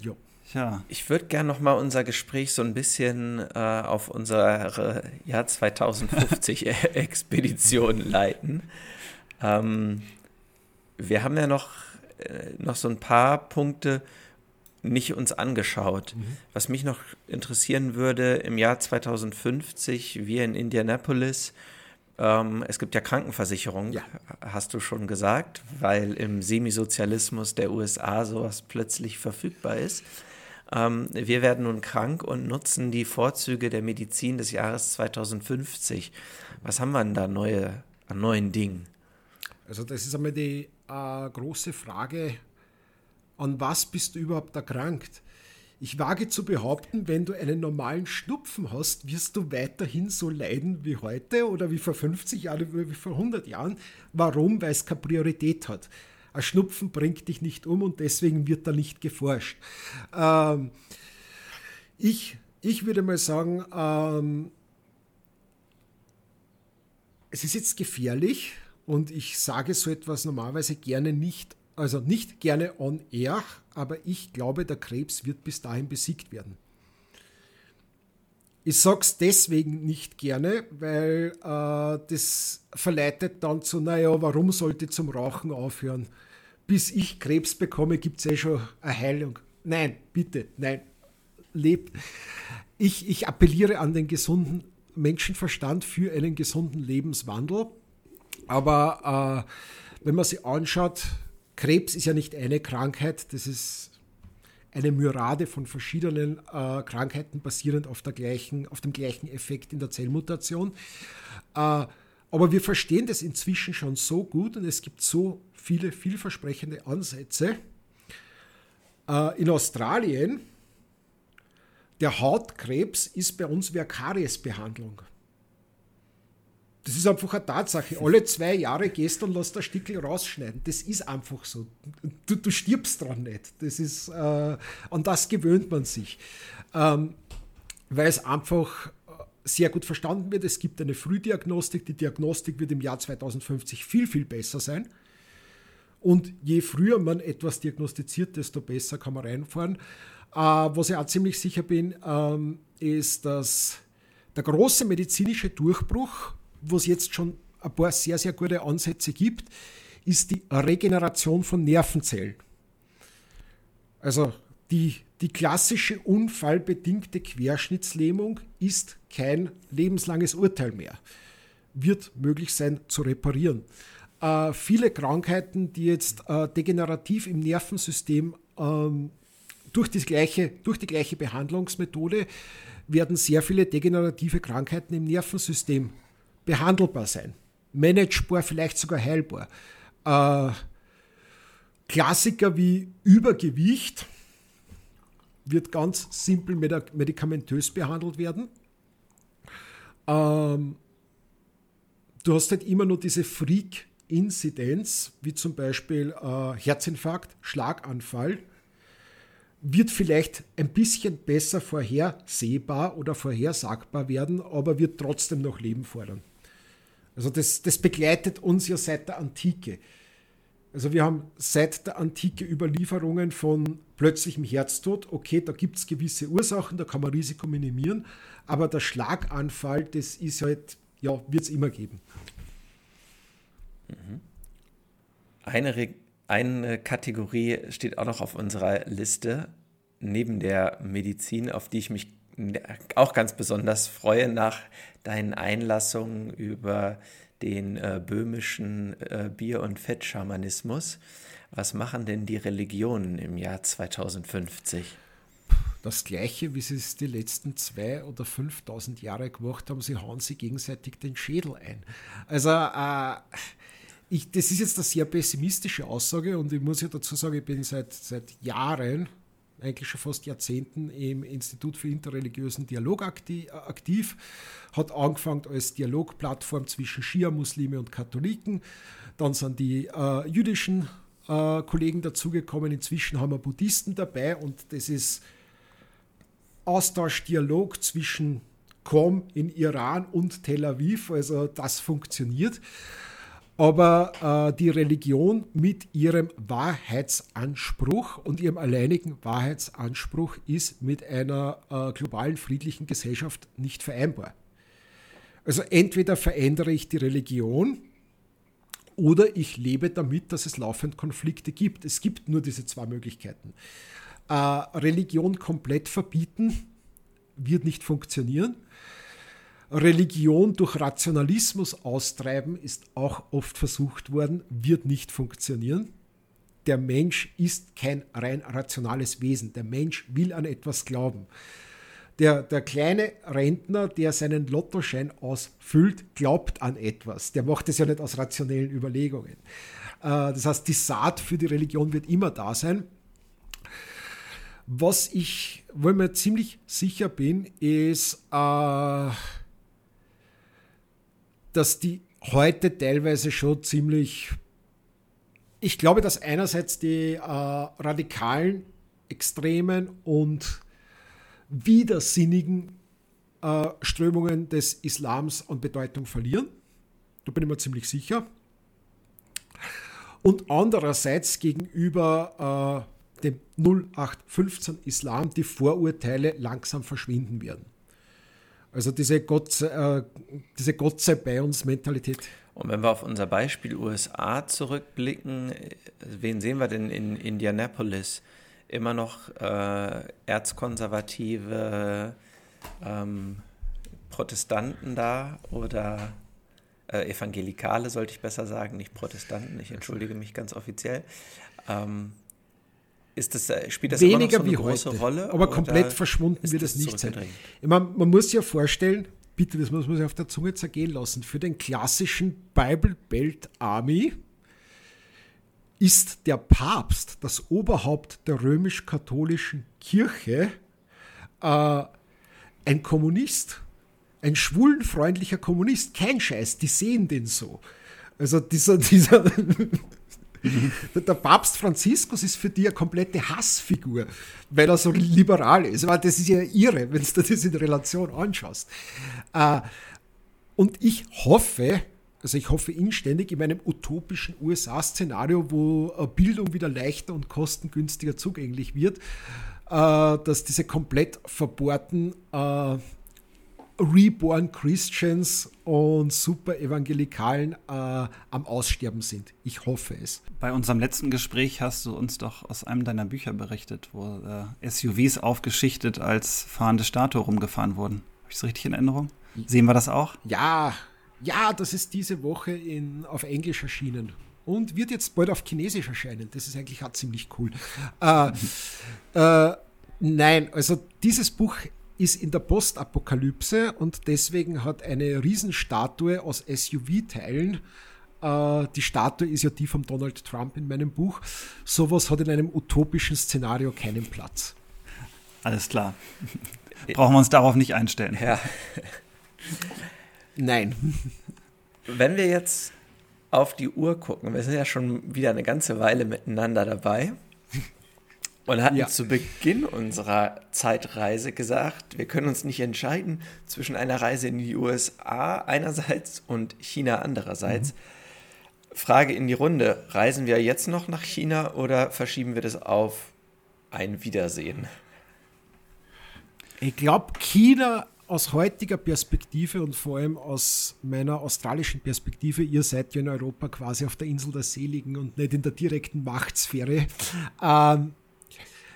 Jo. Ja. Ich würde gerne noch mal unser Gespräch so ein bisschen äh, auf unsere Jahr 2050 Expedition leiten. Ähm, wir haben ja noch, noch so ein paar Punkte nicht uns angeschaut. Mhm. Was mich noch interessieren würde, im Jahr 2050, wir in Indianapolis, ähm, es gibt ja Krankenversicherung, ja. hast du schon gesagt, weil im Semisozialismus der USA sowas plötzlich verfügbar ist. Ähm, wir werden nun krank und nutzen die Vorzüge der Medizin des Jahres 2050. Was haben wir denn da neue, an neuen Dingen? Also das ist einmal die äh, große Frage, an was bist du überhaupt erkrankt? Ich wage zu behaupten, wenn du einen normalen Schnupfen hast, wirst du weiterhin so leiden wie heute oder wie vor 50 Jahren oder wie vor 100 Jahren. Warum? Weil es keine Priorität hat. Ein Schnupfen bringt dich nicht um und deswegen wird da nicht geforscht. Ähm, ich, ich würde mal sagen, ähm, es ist jetzt gefährlich und ich sage so etwas normalerweise gerne nicht also nicht gerne on air, aber ich glaube, der Krebs wird bis dahin besiegt werden. Ich sage es deswegen nicht gerne, weil äh, das verleitet dann zu, naja, warum sollte zum Rauchen aufhören? Bis ich Krebs bekomme, gibt es eh schon eine Heilung. Nein, bitte, nein, lebt. Ich, ich appelliere an den gesunden Menschenverstand für einen gesunden Lebenswandel. Aber äh, wenn man sich anschaut, Krebs ist ja nicht eine Krankheit, das ist eine Myrade von verschiedenen äh, Krankheiten basierend auf, der gleichen, auf dem gleichen Effekt in der Zellmutation. Äh, aber wir verstehen das inzwischen schon so gut und es gibt so viele vielversprechende Ansätze. Äh, in Australien, der Hautkrebs ist bei uns wie eine Kariesbehandlung. Das ist einfach eine Tatsache. Alle zwei Jahre und lässt das Stickel rausschneiden. Das ist einfach so. Du, du stirbst dran nicht. Das ist, äh, an das gewöhnt man sich. Ähm, weil es einfach äh, sehr gut verstanden wird. Es gibt eine Frühdiagnostik. Die Diagnostik wird im Jahr 2050 viel, viel besser sein. Und je früher man etwas diagnostiziert, desto besser kann man reinfahren. Äh, was ich auch ziemlich sicher bin, ähm, ist, dass der große medizinische Durchbruch wo es jetzt schon ein paar sehr, sehr gute Ansätze gibt, ist die Regeneration von Nervenzellen. Also die, die klassische unfallbedingte Querschnittslähmung ist kein lebenslanges Urteil mehr. Wird möglich sein zu reparieren. Äh, viele Krankheiten, die jetzt äh, degenerativ im Nervensystem ähm, durch, die gleiche, durch die gleiche Behandlungsmethode werden sehr viele degenerative Krankheiten im Nervensystem behandelbar sein. Managebar, vielleicht sogar heilbar. Äh, Klassiker wie Übergewicht wird ganz simpel medikamentös behandelt werden. Ähm, du hast halt immer nur diese Freak-Inzidenz, wie zum Beispiel äh, Herzinfarkt, Schlaganfall, wird vielleicht ein bisschen besser vorhersehbar oder vorhersagbar werden, aber wird trotzdem noch Leben fordern. Also das, das begleitet uns ja seit der Antike. Also wir haben seit der Antike Überlieferungen von plötzlichem Herztod. Okay, da gibt es gewisse Ursachen, da kann man Risiko minimieren, aber der Schlaganfall, das ist halt, ja, wird es immer geben. Mhm. Eine, eine Kategorie steht auch noch auf unserer Liste, neben der Medizin, auf die ich mich auch ganz besonders freue nach deinen Einlassungen über den äh, böhmischen äh, Bier- und Fettschamanismus. Was machen denn die Religionen im Jahr 2050? Das gleiche, wie sie es die letzten zwei oder 5000 Jahre gemacht haben, sie hauen sich gegenseitig den Schädel ein. Also, äh, ich, das ist jetzt eine sehr pessimistische Aussage und ich muss ja dazu sagen, ich bin seit, seit Jahren eigentlich schon fast Jahrzehnten im Institut für interreligiösen Dialog aktiv, hat angefangen als Dialogplattform zwischen Schia-Muslime und Katholiken. Dann sind die äh, jüdischen äh, Kollegen dazugekommen. Inzwischen haben wir Buddhisten dabei und das ist Austausch, Dialog zwischen Qom in Iran und Tel Aviv. Also das funktioniert aber äh, die Religion mit ihrem Wahrheitsanspruch und ihrem alleinigen Wahrheitsanspruch ist mit einer äh, globalen friedlichen Gesellschaft nicht vereinbar. Also entweder verändere ich die Religion oder ich lebe damit, dass es laufend Konflikte gibt. Es gibt nur diese zwei Möglichkeiten. Äh, Religion komplett verbieten wird nicht funktionieren. Religion durch Rationalismus austreiben ist auch oft versucht worden, wird nicht funktionieren. Der Mensch ist kein rein rationales Wesen. Der Mensch will an etwas glauben. Der, der kleine Rentner, der seinen Lottoschein ausfüllt, glaubt an etwas. Der macht es ja nicht aus rationellen Überlegungen. Äh, das heißt, die Saat für die Religion wird immer da sein. Was ich, wo ich mir ziemlich sicher bin, ist, äh, dass die heute teilweise schon ziemlich. Ich glaube, dass einerseits die äh, radikalen, extremen und widersinnigen äh, Strömungen des Islams an Bedeutung verlieren. Da bin ich mir ziemlich sicher. Und andererseits gegenüber äh, dem 0815 Islam die Vorurteile langsam verschwinden werden. Also diese Gott, äh, diese Gott sei bei uns Mentalität. Und wenn wir auf unser Beispiel USA zurückblicken, wen sehen wir denn in Indianapolis? Immer noch äh, erzkonservative ähm, Protestanten da oder äh, Evangelikale, sollte ich besser sagen, nicht Protestanten, ich entschuldige mich ganz offiziell. Ähm, ist das, äh, spielt das Weniger so eine große heute, Rolle? Aber komplett verschwunden wird es nicht sein. Meine, man muss sich ja vorstellen, bitte, das muss man sich auf der Zunge zergehen lassen, für den klassischen Bible Belt Army ist der Papst, das Oberhaupt der römisch-katholischen Kirche, äh, ein Kommunist. Ein schwulenfreundlicher Kommunist. Kein Scheiß, die sehen den so. Also dieser, dieser der Papst Franziskus ist für die eine komplette Hassfigur, weil er so liberal ist. Aber das ist ja irre, wenn du das in Relation anschaust. Äh, und ich hoffe, also ich hoffe inständig in meinem utopischen USA-Szenario, wo Bildung wieder leichter und kostengünstiger zugänglich wird, äh, dass diese komplett verbohrten äh, Reborn Christians und super Evangelikalen äh, am Aussterben sind. Ich hoffe es. Bei unserem letzten Gespräch hast du uns doch aus einem deiner Bücher berichtet, wo äh, SUVs aufgeschichtet als fahrende Statue rumgefahren wurden. Habe ich es richtig in Erinnerung? Sehen wir das auch? Ja, ja, das ist diese Woche in, auf Englisch erschienen und wird jetzt bald auf Chinesisch erscheinen. Das ist eigentlich auch ziemlich cool. Äh, äh, nein, also dieses Buch ist in der Postapokalypse und deswegen hat eine Riesenstatue aus SUV-Teilen, äh, die Statue ist ja die von Donald Trump in meinem Buch, sowas hat in einem utopischen Szenario keinen Platz. Alles klar. Brauchen wir uns darauf nicht einstellen. Ja. Nein. Wenn wir jetzt auf die Uhr gucken, wir sind ja schon wieder eine ganze Weile miteinander dabei und hatten ja. zu Beginn unserer Zeitreise gesagt, wir können uns nicht entscheiden zwischen einer Reise in die USA einerseits und China andererseits. Mhm. Frage in die Runde, reisen wir jetzt noch nach China oder verschieben wir das auf ein Wiedersehen? Ich glaube, China aus heutiger Perspektive und vor allem aus meiner australischen Perspektive, ihr seid ja in Europa quasi auf der Insel der Seligen und nicht in der direkten Machtsphäre. Ähm,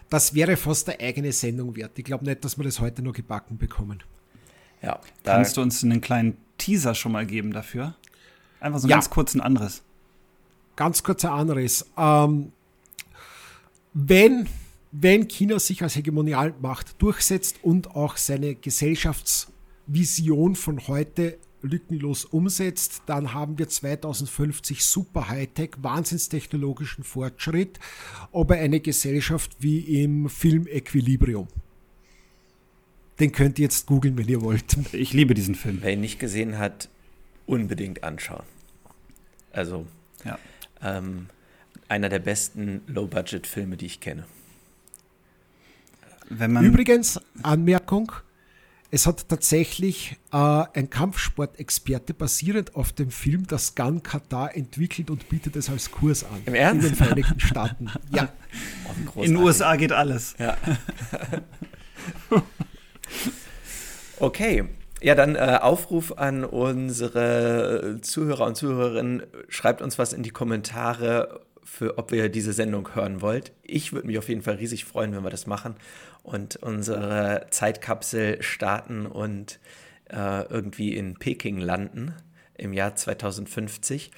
das wäre fast eine eigene Sendung wert. Ich glaube nicht, dass wir das heute noch gebacken bekommen. Ja, Kannst du uns einen kleinen Teaser schon mal geben dafür? Einfach so ein ja. ganz kurzen Anriss. Ganz kurzer Anriss. Ähm, wenn, wenn China sich als Hegemonialmacht durchsetzt und auch seine Gesellschaftsvision von heute lückenlos umsetzt, dann haben wir 2050 super Hightech, wahnsinnstechnologischen Fortschritt, aber eine Gesellschaft wie im Film Equilibrium. Den könnt ihr jetzt googeln, wenn ihr wollt. Ich liebe diesen Film. Wer ihn nicht gesehen hat, unbedingt anschauen. Also, ja. ähm, einer der besten Low-Budget-Filme, die ich kenne. Übrigens, Anmerkung, es hat tatsächlich äh, ein Kampfsportexperte basierend auf dem Film das Gun Katar entwickelt und bietet es als Kurs an. Im Ernst? In den Vereinigten Staaten. Ja. Oh, In den USA geht alles. Ja. okay. Ja, dann äh, Aufruf an unsere Zuhörer und Zuhörerinnen. Schreibt uns was in die Kommentare, für ob ihr diese Sendung hören wollt. Ich würde mich auf jeden Fall riesig freuen, wenn wir das machen und unsere Zeitkapsel starten und äh, irgendwie in Peking landen im Jahr 2050.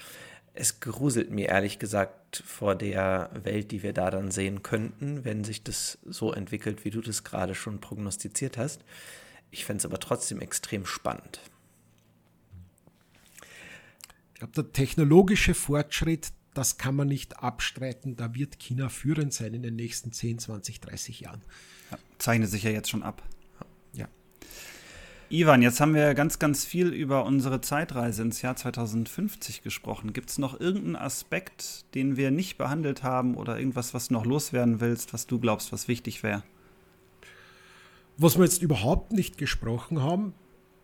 Es gruselt mir ehrlich gesagt vor der Welt, die wir da dann sehen könnten, wenn sich das so entwickelt, wie du das gerade schon prognostiziert hast. Ich fände es aber trotzdem extrem spannend. Ich glaube, der technologische Fortschritt, das kann man nicht abstreiten. Da wird China führend sein in den nächsten 10, 20, 30 Jahren. Ja, zeichnet sich ja jetzt schon ab. Ja. Ivan, jetzt haben wir ganz, ganz viel über unsere Zeitreise ins Jahr 2050 gesprochen. Gibt es noch irgendeinen Aspekt, den wir nicht behandelt haben oder irgendwas, was du noch loswerden willst, was du glaubst, was wichtig wäre? Was wir jetzt überhaupt nicht gesprochen haben,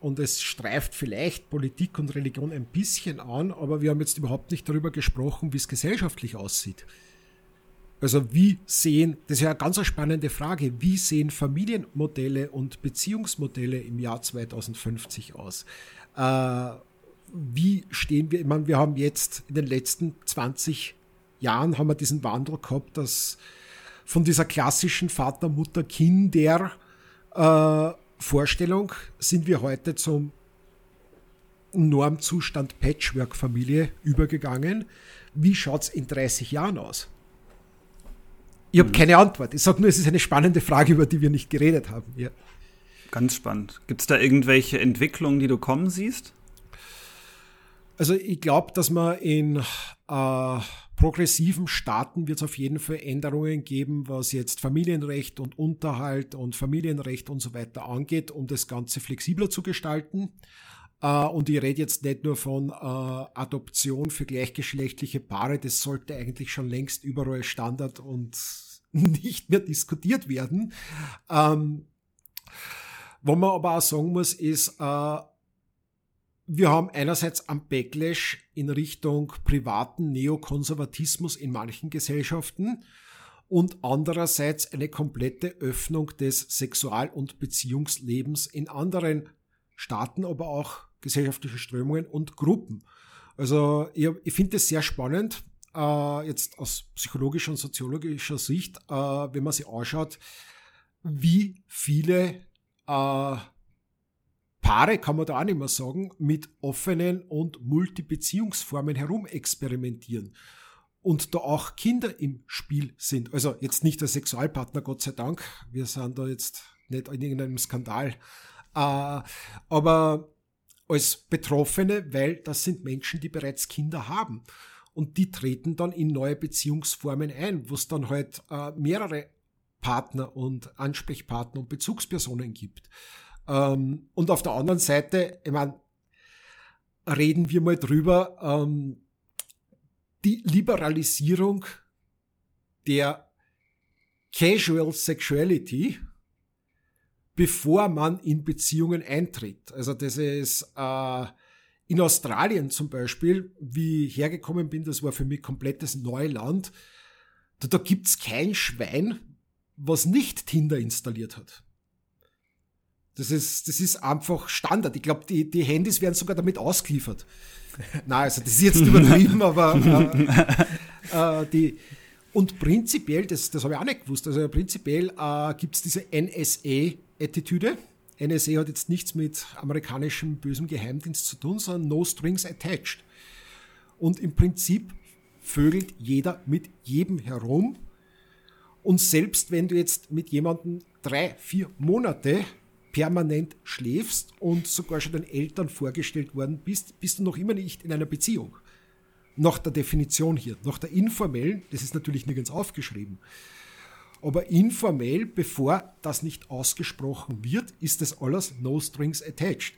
und es streift vielleicht Politik und Religion ein bisschen an, aber wir haben jetzt überhaupt nicht darüber gesprochen, wie es gesellschaftlich aussieht. Also wie sehen, das ist ja eine ganz spannende Frage, wie sehen Familienmodelle und Beziehungsmodelle im Jahr 2050 aus? Äh, wie stehen wir, ich meine, wir haben jetzt in den letzten 20 Jahren haben wir diesen Wandel gehabt, dass von dieser klassischen Vater, Mutter, Kinder äh, Vorstellung sind wir heute zum Normzustand Patchwork-Familie übergegangen. Wie schaut es in 30 Jahren aus? Ich habe mhm. keine Antwort. Ich sage nur, es ist eine spannende Frage, über die wir nicht geredet haben. Ja. Ganz spannend. Gibt es da irgendwelche Entwicklungen, die du kommen siehst? Also ich glaube, dass man in äh, progressiven Staaten wird es auf jeden Fall Änderungen geben, was jetzt Familienrecht und Unterhalt und Familienrecht und so weiter angeht, um das Ganze flexibler zu gestalten. Uh, und ich rede jetzt nicht nur von uh, Adoption für gleichgeschlechtliche Paare, das sollte eigentlich schon längst überall Standard und nicht mehr diskutiert werden. Ähm, wo man aber auch sagen muss, ist, uh, wir haben einerseits am Backlash in Richtung privaten Neokonservatismus in manchen Gesellschaften und andererseits eine komplette Öffnung des Sexual- und Beziehungslebens in anderen Staaten, aber auch gesellschaftliche Strömungen und Gruppen. Also ich, ich finde es sehr spannend, äh, jetzt aus psychologischer und soziologischer Sicht, äh, wenn man sich anschaut, wie viele äh, Paare, kann man da auch nicht mehr sagen, mit offenen und Multibeziehungsformen herumexperimentieren und da auch Kinder im Spiel sind. Also jetzt nicht der Sexualpartner, Gott sei Dank. Wir sind da jetzt nicht in irgendeinem Skandal. Äh, aber als Betroffene, weil das sind Menschen, die bereits Kinder haben. Und die treten dann in neue Beziehungsformen ein, wo es dann halt äh, mehrere Partner und Ansprechpartner und Bezugspersonen gibt. Ähm, und auf der anderen Seite, ich meine, reden wir mal drüber, ähm, die Liberalisierung der Casual Sexuality, bevor man in Beziehungen eintritt. Also das ist äh, in Australien zum Beispiel, wie ich hergekommen bin, das war für mich komplettes Neuland. Da, da gibt's kein Schwein, was nicht Tinder installiert hat. Das ist, das ist einfach Standard. Ich glaube, die, die Handys werden sogar damit ausgeliefert. Na, also das ist jetzt übertrieben, aber äh, äh, die und prinzipiell, das, das habe ich auch nicht gewusst, also prinzipiell äh, gibt es diese NSA-Attitüde. NSA hat jetzt nichts mit amerikanischem bösem Geheimdienst zu tun, sondern No Strings Attached. Und im Prinzip vögelt jeder mit jedem herum. Und selbst wenn du jetzt mit jemandem drei, vier Monate permanent schläfst und sogar schon den Eltern vorgestellt worden bist, bist du noch immer nicht in einer Beziehung. Nach der Definition hier, nach der informellen, das ist natürlich nirgends aufgeschrieben. Aber informell, bevor das nicht ausgesprochen wird, ist das alles no strings attached.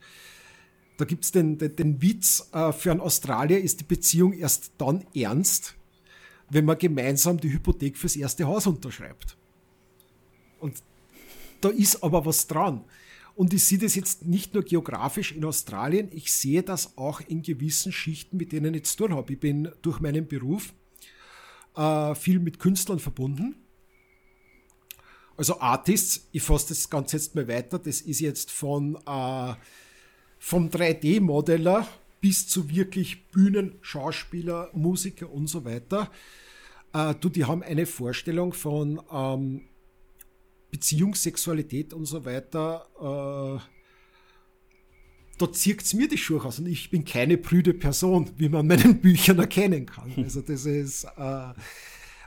Da gibt's den, den, den Witz, äh, für einen Australier ist die Beziehung erst dann ernst, wenn man gemeinsam die Hypothek fürs erste Haus unterschreibt. Und da ist aber was dran. Und ich sehe das jetzt nicht nur geografisch in Australien, ich sehe das auch in gewissen Schichten, mit denen ich zu tun habe. Ich bin durch meinen Beruf äh, viel mit Künstlern verbunden. Also Artists, ich fasse das Ganze jetzt mal weiter, das ist jetzt von äh, vom 3D-Modeller bis zu wirklich Bühnen, Schauspieler, Musiker und so weiter. Äh, du, die haben eine Vorstellung von ähm, Beziehungssexualität und so weiter. Äh, da zirkt mir die Schuhe aus und ich bin keine prüde Person, wie man meinen Büchern erkennen kann. Also das ist, äh,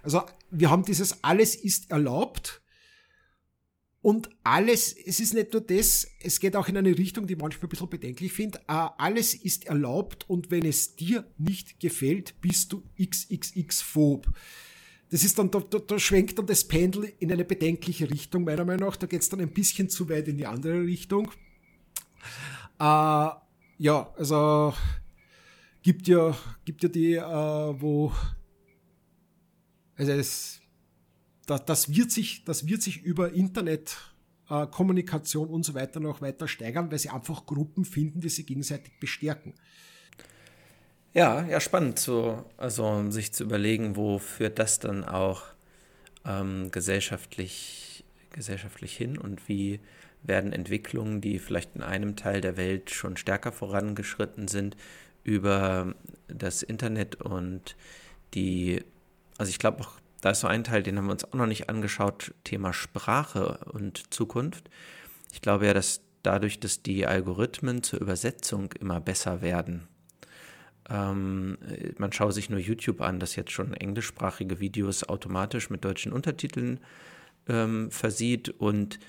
also wir haben dieses alles ist erlaubt und alles, es ist nicht nur das, es geht auch in eine Richtung, die manchmal ein bisschen bedenklich finde. Äh, alles ist erlaubt und wenn es dir nicht gefällt, bist du XXX-phob. Das ist dann, da, da, da schwenkt dann das Pendel in eine bedenkliche Richtung, meiner Meinung nach. Da geht es dann ein bisschen zu weit in die andere Richtung. Äh, ja, also gibt ja, gibt ja die, äh, wo, also es, das, das, wird sich, das wird sich über Internet äh, Kommunikation und so weiter noch weiter steigern, weil sie einfach Gruppen finden, die sie gegenseitig bestärken. Ja, ja, spannend, so, also sich zu überlegen, wo führt das dann auch ähm, gesellschaftlich, gesellschaftlich hin und wie werden Entwicklungen, die vielleicht in einem Teil der Welt schon stärker vorangeschritten sind, über das Internet und die, also ich glaube auch da ist so ein Teil, den haben wir uns auch noch nicht angeschaut, Thema Sprache und Zukunft. Ich glaube ja, dass dadurch, dass die Algorithmen zur Übersetzung immer besser werden, ähm, man schaue sich nur YouTube an, das jetzt schon englischsprachige Videos automatisch mit deutschen Untertiteln ähm, versieht und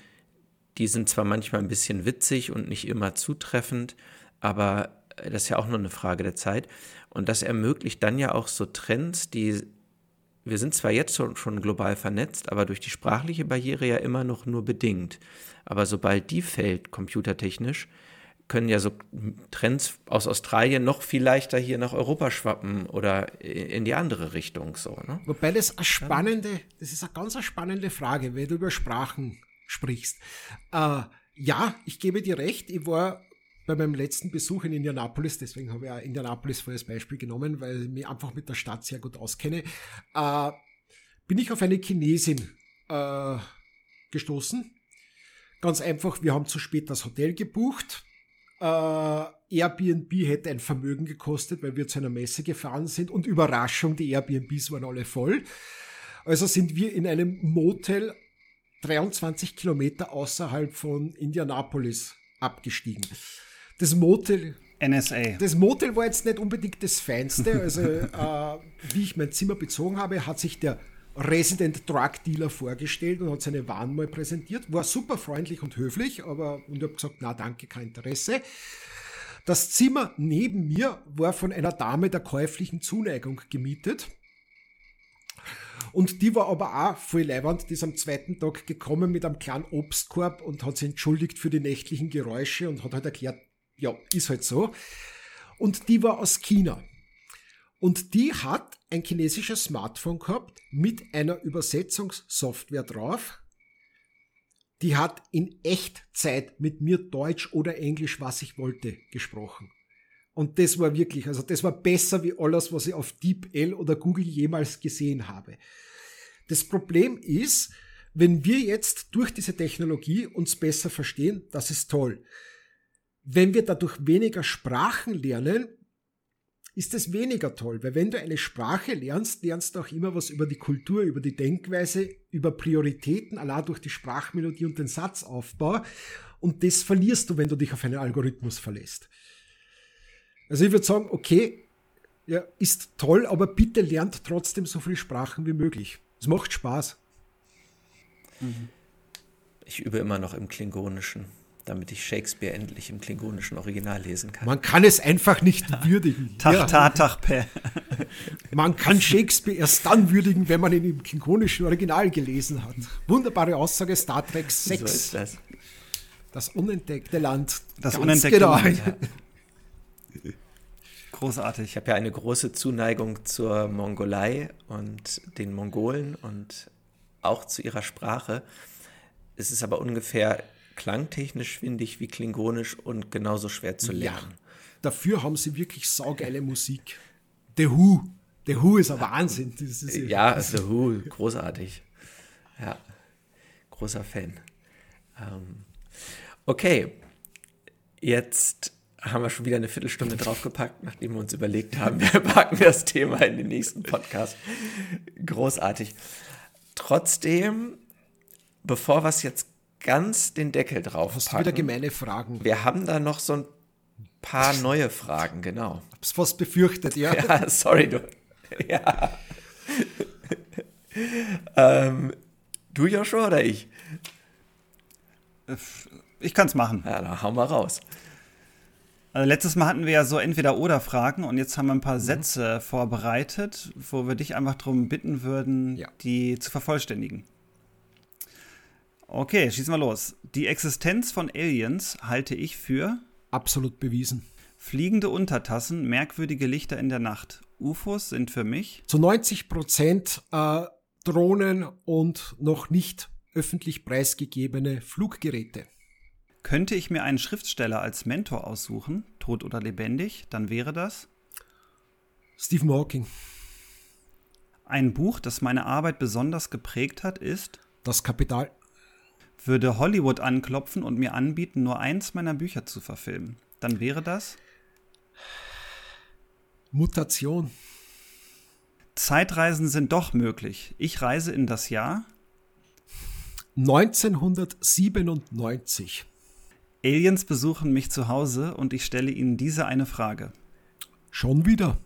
die sind zwar manchmal ein bisschen witzig und nicht immer zutreffend, aber das ist ja auch nur eine Frage der Zeit. Und das ermöglicht dann ja auch so Trends, die wir sind zwar jetzt schon, schon global vernetzt, aber durch die sprachliche Barriere ja immer noch nur bedingt. Aber sobald die fällt, computertechnisch, können ja so Trends aus Australien noch viel leichter hier nach Europa schwappen oder in die andere Richtung so. Ne? Wobei das eine spannende, das ist eine ganz spannende Frage, wenn du über Sprachen sprichst. Äh, ja, ich gebe dir recht, ich war bei meinem letzten Besuch in Indianapolis, deswegen habe ich auch Indianapolis vor als Beispiel genommen, weil ich mich einfach mit der Stadt sehr gut auskenne, äh, bin ich auf eine Chinesin äh, gestoßen. Ganz einfach, wir haben zu spät das Hotel gebucht. Äh, Airbnb hätte ein Vermögen gekostet, weil wir zu einer Messe gefahren sind und Überraschung, die Airbnbs waren alle voll. Also sind wir in einem Motel 23 Kilometer außerhalb von Indianapolis abgestiegen das Motel. NSA. Das Motel war jetzt nicht unbedingt das Feinste. Also, äh, wie ich mein Zimmer bezogen habe, hat sich der Resident Drug Dealer vorgestellt und hat seine Waren mal präsentiert. War super freundlich und höflich, aber und ich habe gesagt, na danke, kein Interesse. Das Zimmer neben mir war von einer Dame der käuflichen Zuneigung gemietet. Und die war aber auch voll leiwand, die ist am zweiten Tag gekommen mit einem kleinen Obstkorb und hat sich entschuldigt für die nächtlichen Geräusche und hat halt erklärt, ja, ist halt so. Und die war aus China. Und die hat ein chinesisches Smartphone gehabt mit einer Übersetzungssoftware drauf. Die hat in Echtzeit mit mir Deutsch oder Englisch, was ich wollte, gesprochen. Und das war wirklich, also das war besser wie alles, was ich auf DeepL oder Google jemals gesehen habe. Das Problem ist, wenn wir jetzt durch diese Technologie uns besser verstehen, das ist toll. Wenn wir dadurch weniger Sprachen lernen, ist es weniger toll, weil wenn du eine Sprache lernst, lernst du auch immer was über die Kultur, über die Denkweise, über Prioritäten, allein durch die Sprachmelodie und den Satzaufbau. Und das verlierst du, wenn du dich auf einen Algorithmus verlässt. Also ich würde sagen, okay, ja, ist toll, aber bitte lernt trotzdem so viele Sprachen wie möglich. Es macht Spaß. Ich übe immer noch im Klingonischen, damit ich Shakespeare endlich im klingonischen Original lesen kann. Man kann es einfach nicht würdigen. Tach, ta, tach, pe. Man kann Shakespeare erst dann würdigen, wenn man ihn im klingonischen Original gelesen hat. Wunderbare Aussage Star Trek 6. So ist das. Das unentdeckte Land. Das Ganz unentdeckte genau. Land, ja. Großartig. Ich habe ja eine große Zuneigung zur Mongolei und den Mongolen und auch zu ihrer Sprache. Es ist aber ungefähr klangtechnisch, finde ich, wie Klingonisch und genauso schwer zu Ja. lernen. Dafür haben sie wirklich saugeile Musik. The Who. The Who ist ein Wahnsinn. Das ist Ja, The Who, großartig. Ja, großer Fan. Ähm, okay, jetzt haben wir schon wieder eine Viertelstunde draufgepackt, nachdem wir uns überlegt haben, wir packen das Thema in den nächsten Podcast. Großartig. Trotzdem, bevor wir es jetzt ganz den Deckel Hast du wieder gemeine Fragen? wir haben da noch so ein paar neue Fragen, genau. Hab's fast befürchtet, ja. Ja, sorry, du. Ja. ähm, du, Joshua, oder ich? Ich kann es machen. Ja, dann hau mal raus. Also letztes Mal hatten wir ja so Entweder-Oder-Fragen und jetzt haben wir ein paar Sätze vorbereitet, wo wir dich einfach darum bitten würden, Ja. die zu vervollständigen. Okay, schießen wir los. Die Existenz von Aliens halte ich für Absolut bewiesen. fliegende Untertassen, merkwürdige Lichter in der Nacht. UFOs sind für mich Zu 90 Prozent äh, Drohnen und noch nicht öffentlich preisgegebene Fluggeräte. Könnte ich mir einen Schriftsteller als Mentor aussuchen, tot oder lebendig, dann wäre das Stephen Hawking, ein Buch, das meine Arbeit besonders geprägt hat, ist das Kapital. Würde Hollywood anklopfen und mir anbieten, nur eins meiner Bücher zu verfilmen, dann wäre das Mutation. Zeitreisen sind doch möglich. Ich reise in das Jahr 1997. Aliens besuchen mich zu Hause und ich stelle ihnen diese eine Frage. Schon wieder.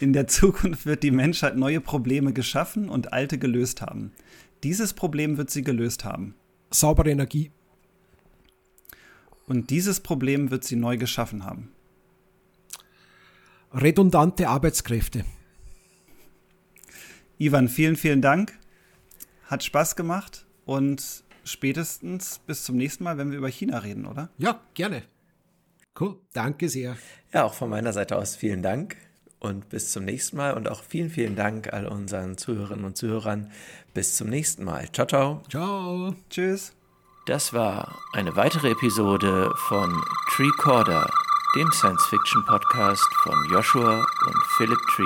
In der Zukunft wird die Menschheit neue Probleme geschaffen und alte gelöst haben. Dieses Problem wird sie gelöst haben. Saubere Energie. Und dieses Problem wird sie neu geschaffen haben. Redundante Arbeitskräfte. Ivan, vielen, vielen Dank. Hat Spaß gemacht und spätestens bis zum nächsten Mal, wenn wir über China reden, oder? Ja, gerne. Cool. Danke sehr. Ja, auch von meiner Seite aus vielen Dank und bis zum nächsten Mal und auch vielen, vielen Dank all unseren Zuhörerinnen und Zuhörern. Bis zum nächsten Mal. Ciao, ciao. Ciao. Tschüss. Das war eine weitere Episode von Treecorder, dem Science-Fiction-Podcast von Joshua und Philip Tree.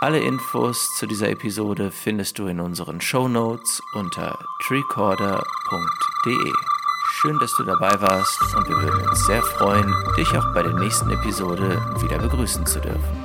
Alle Infos zu dieser Episode findest du in unseren Show Notes unter treecorder.de. Schön, dass du dabei warst und wir würden uns sehr freuen, dich auch bei der nächsten Episode wieder begrüßen zu dürfen.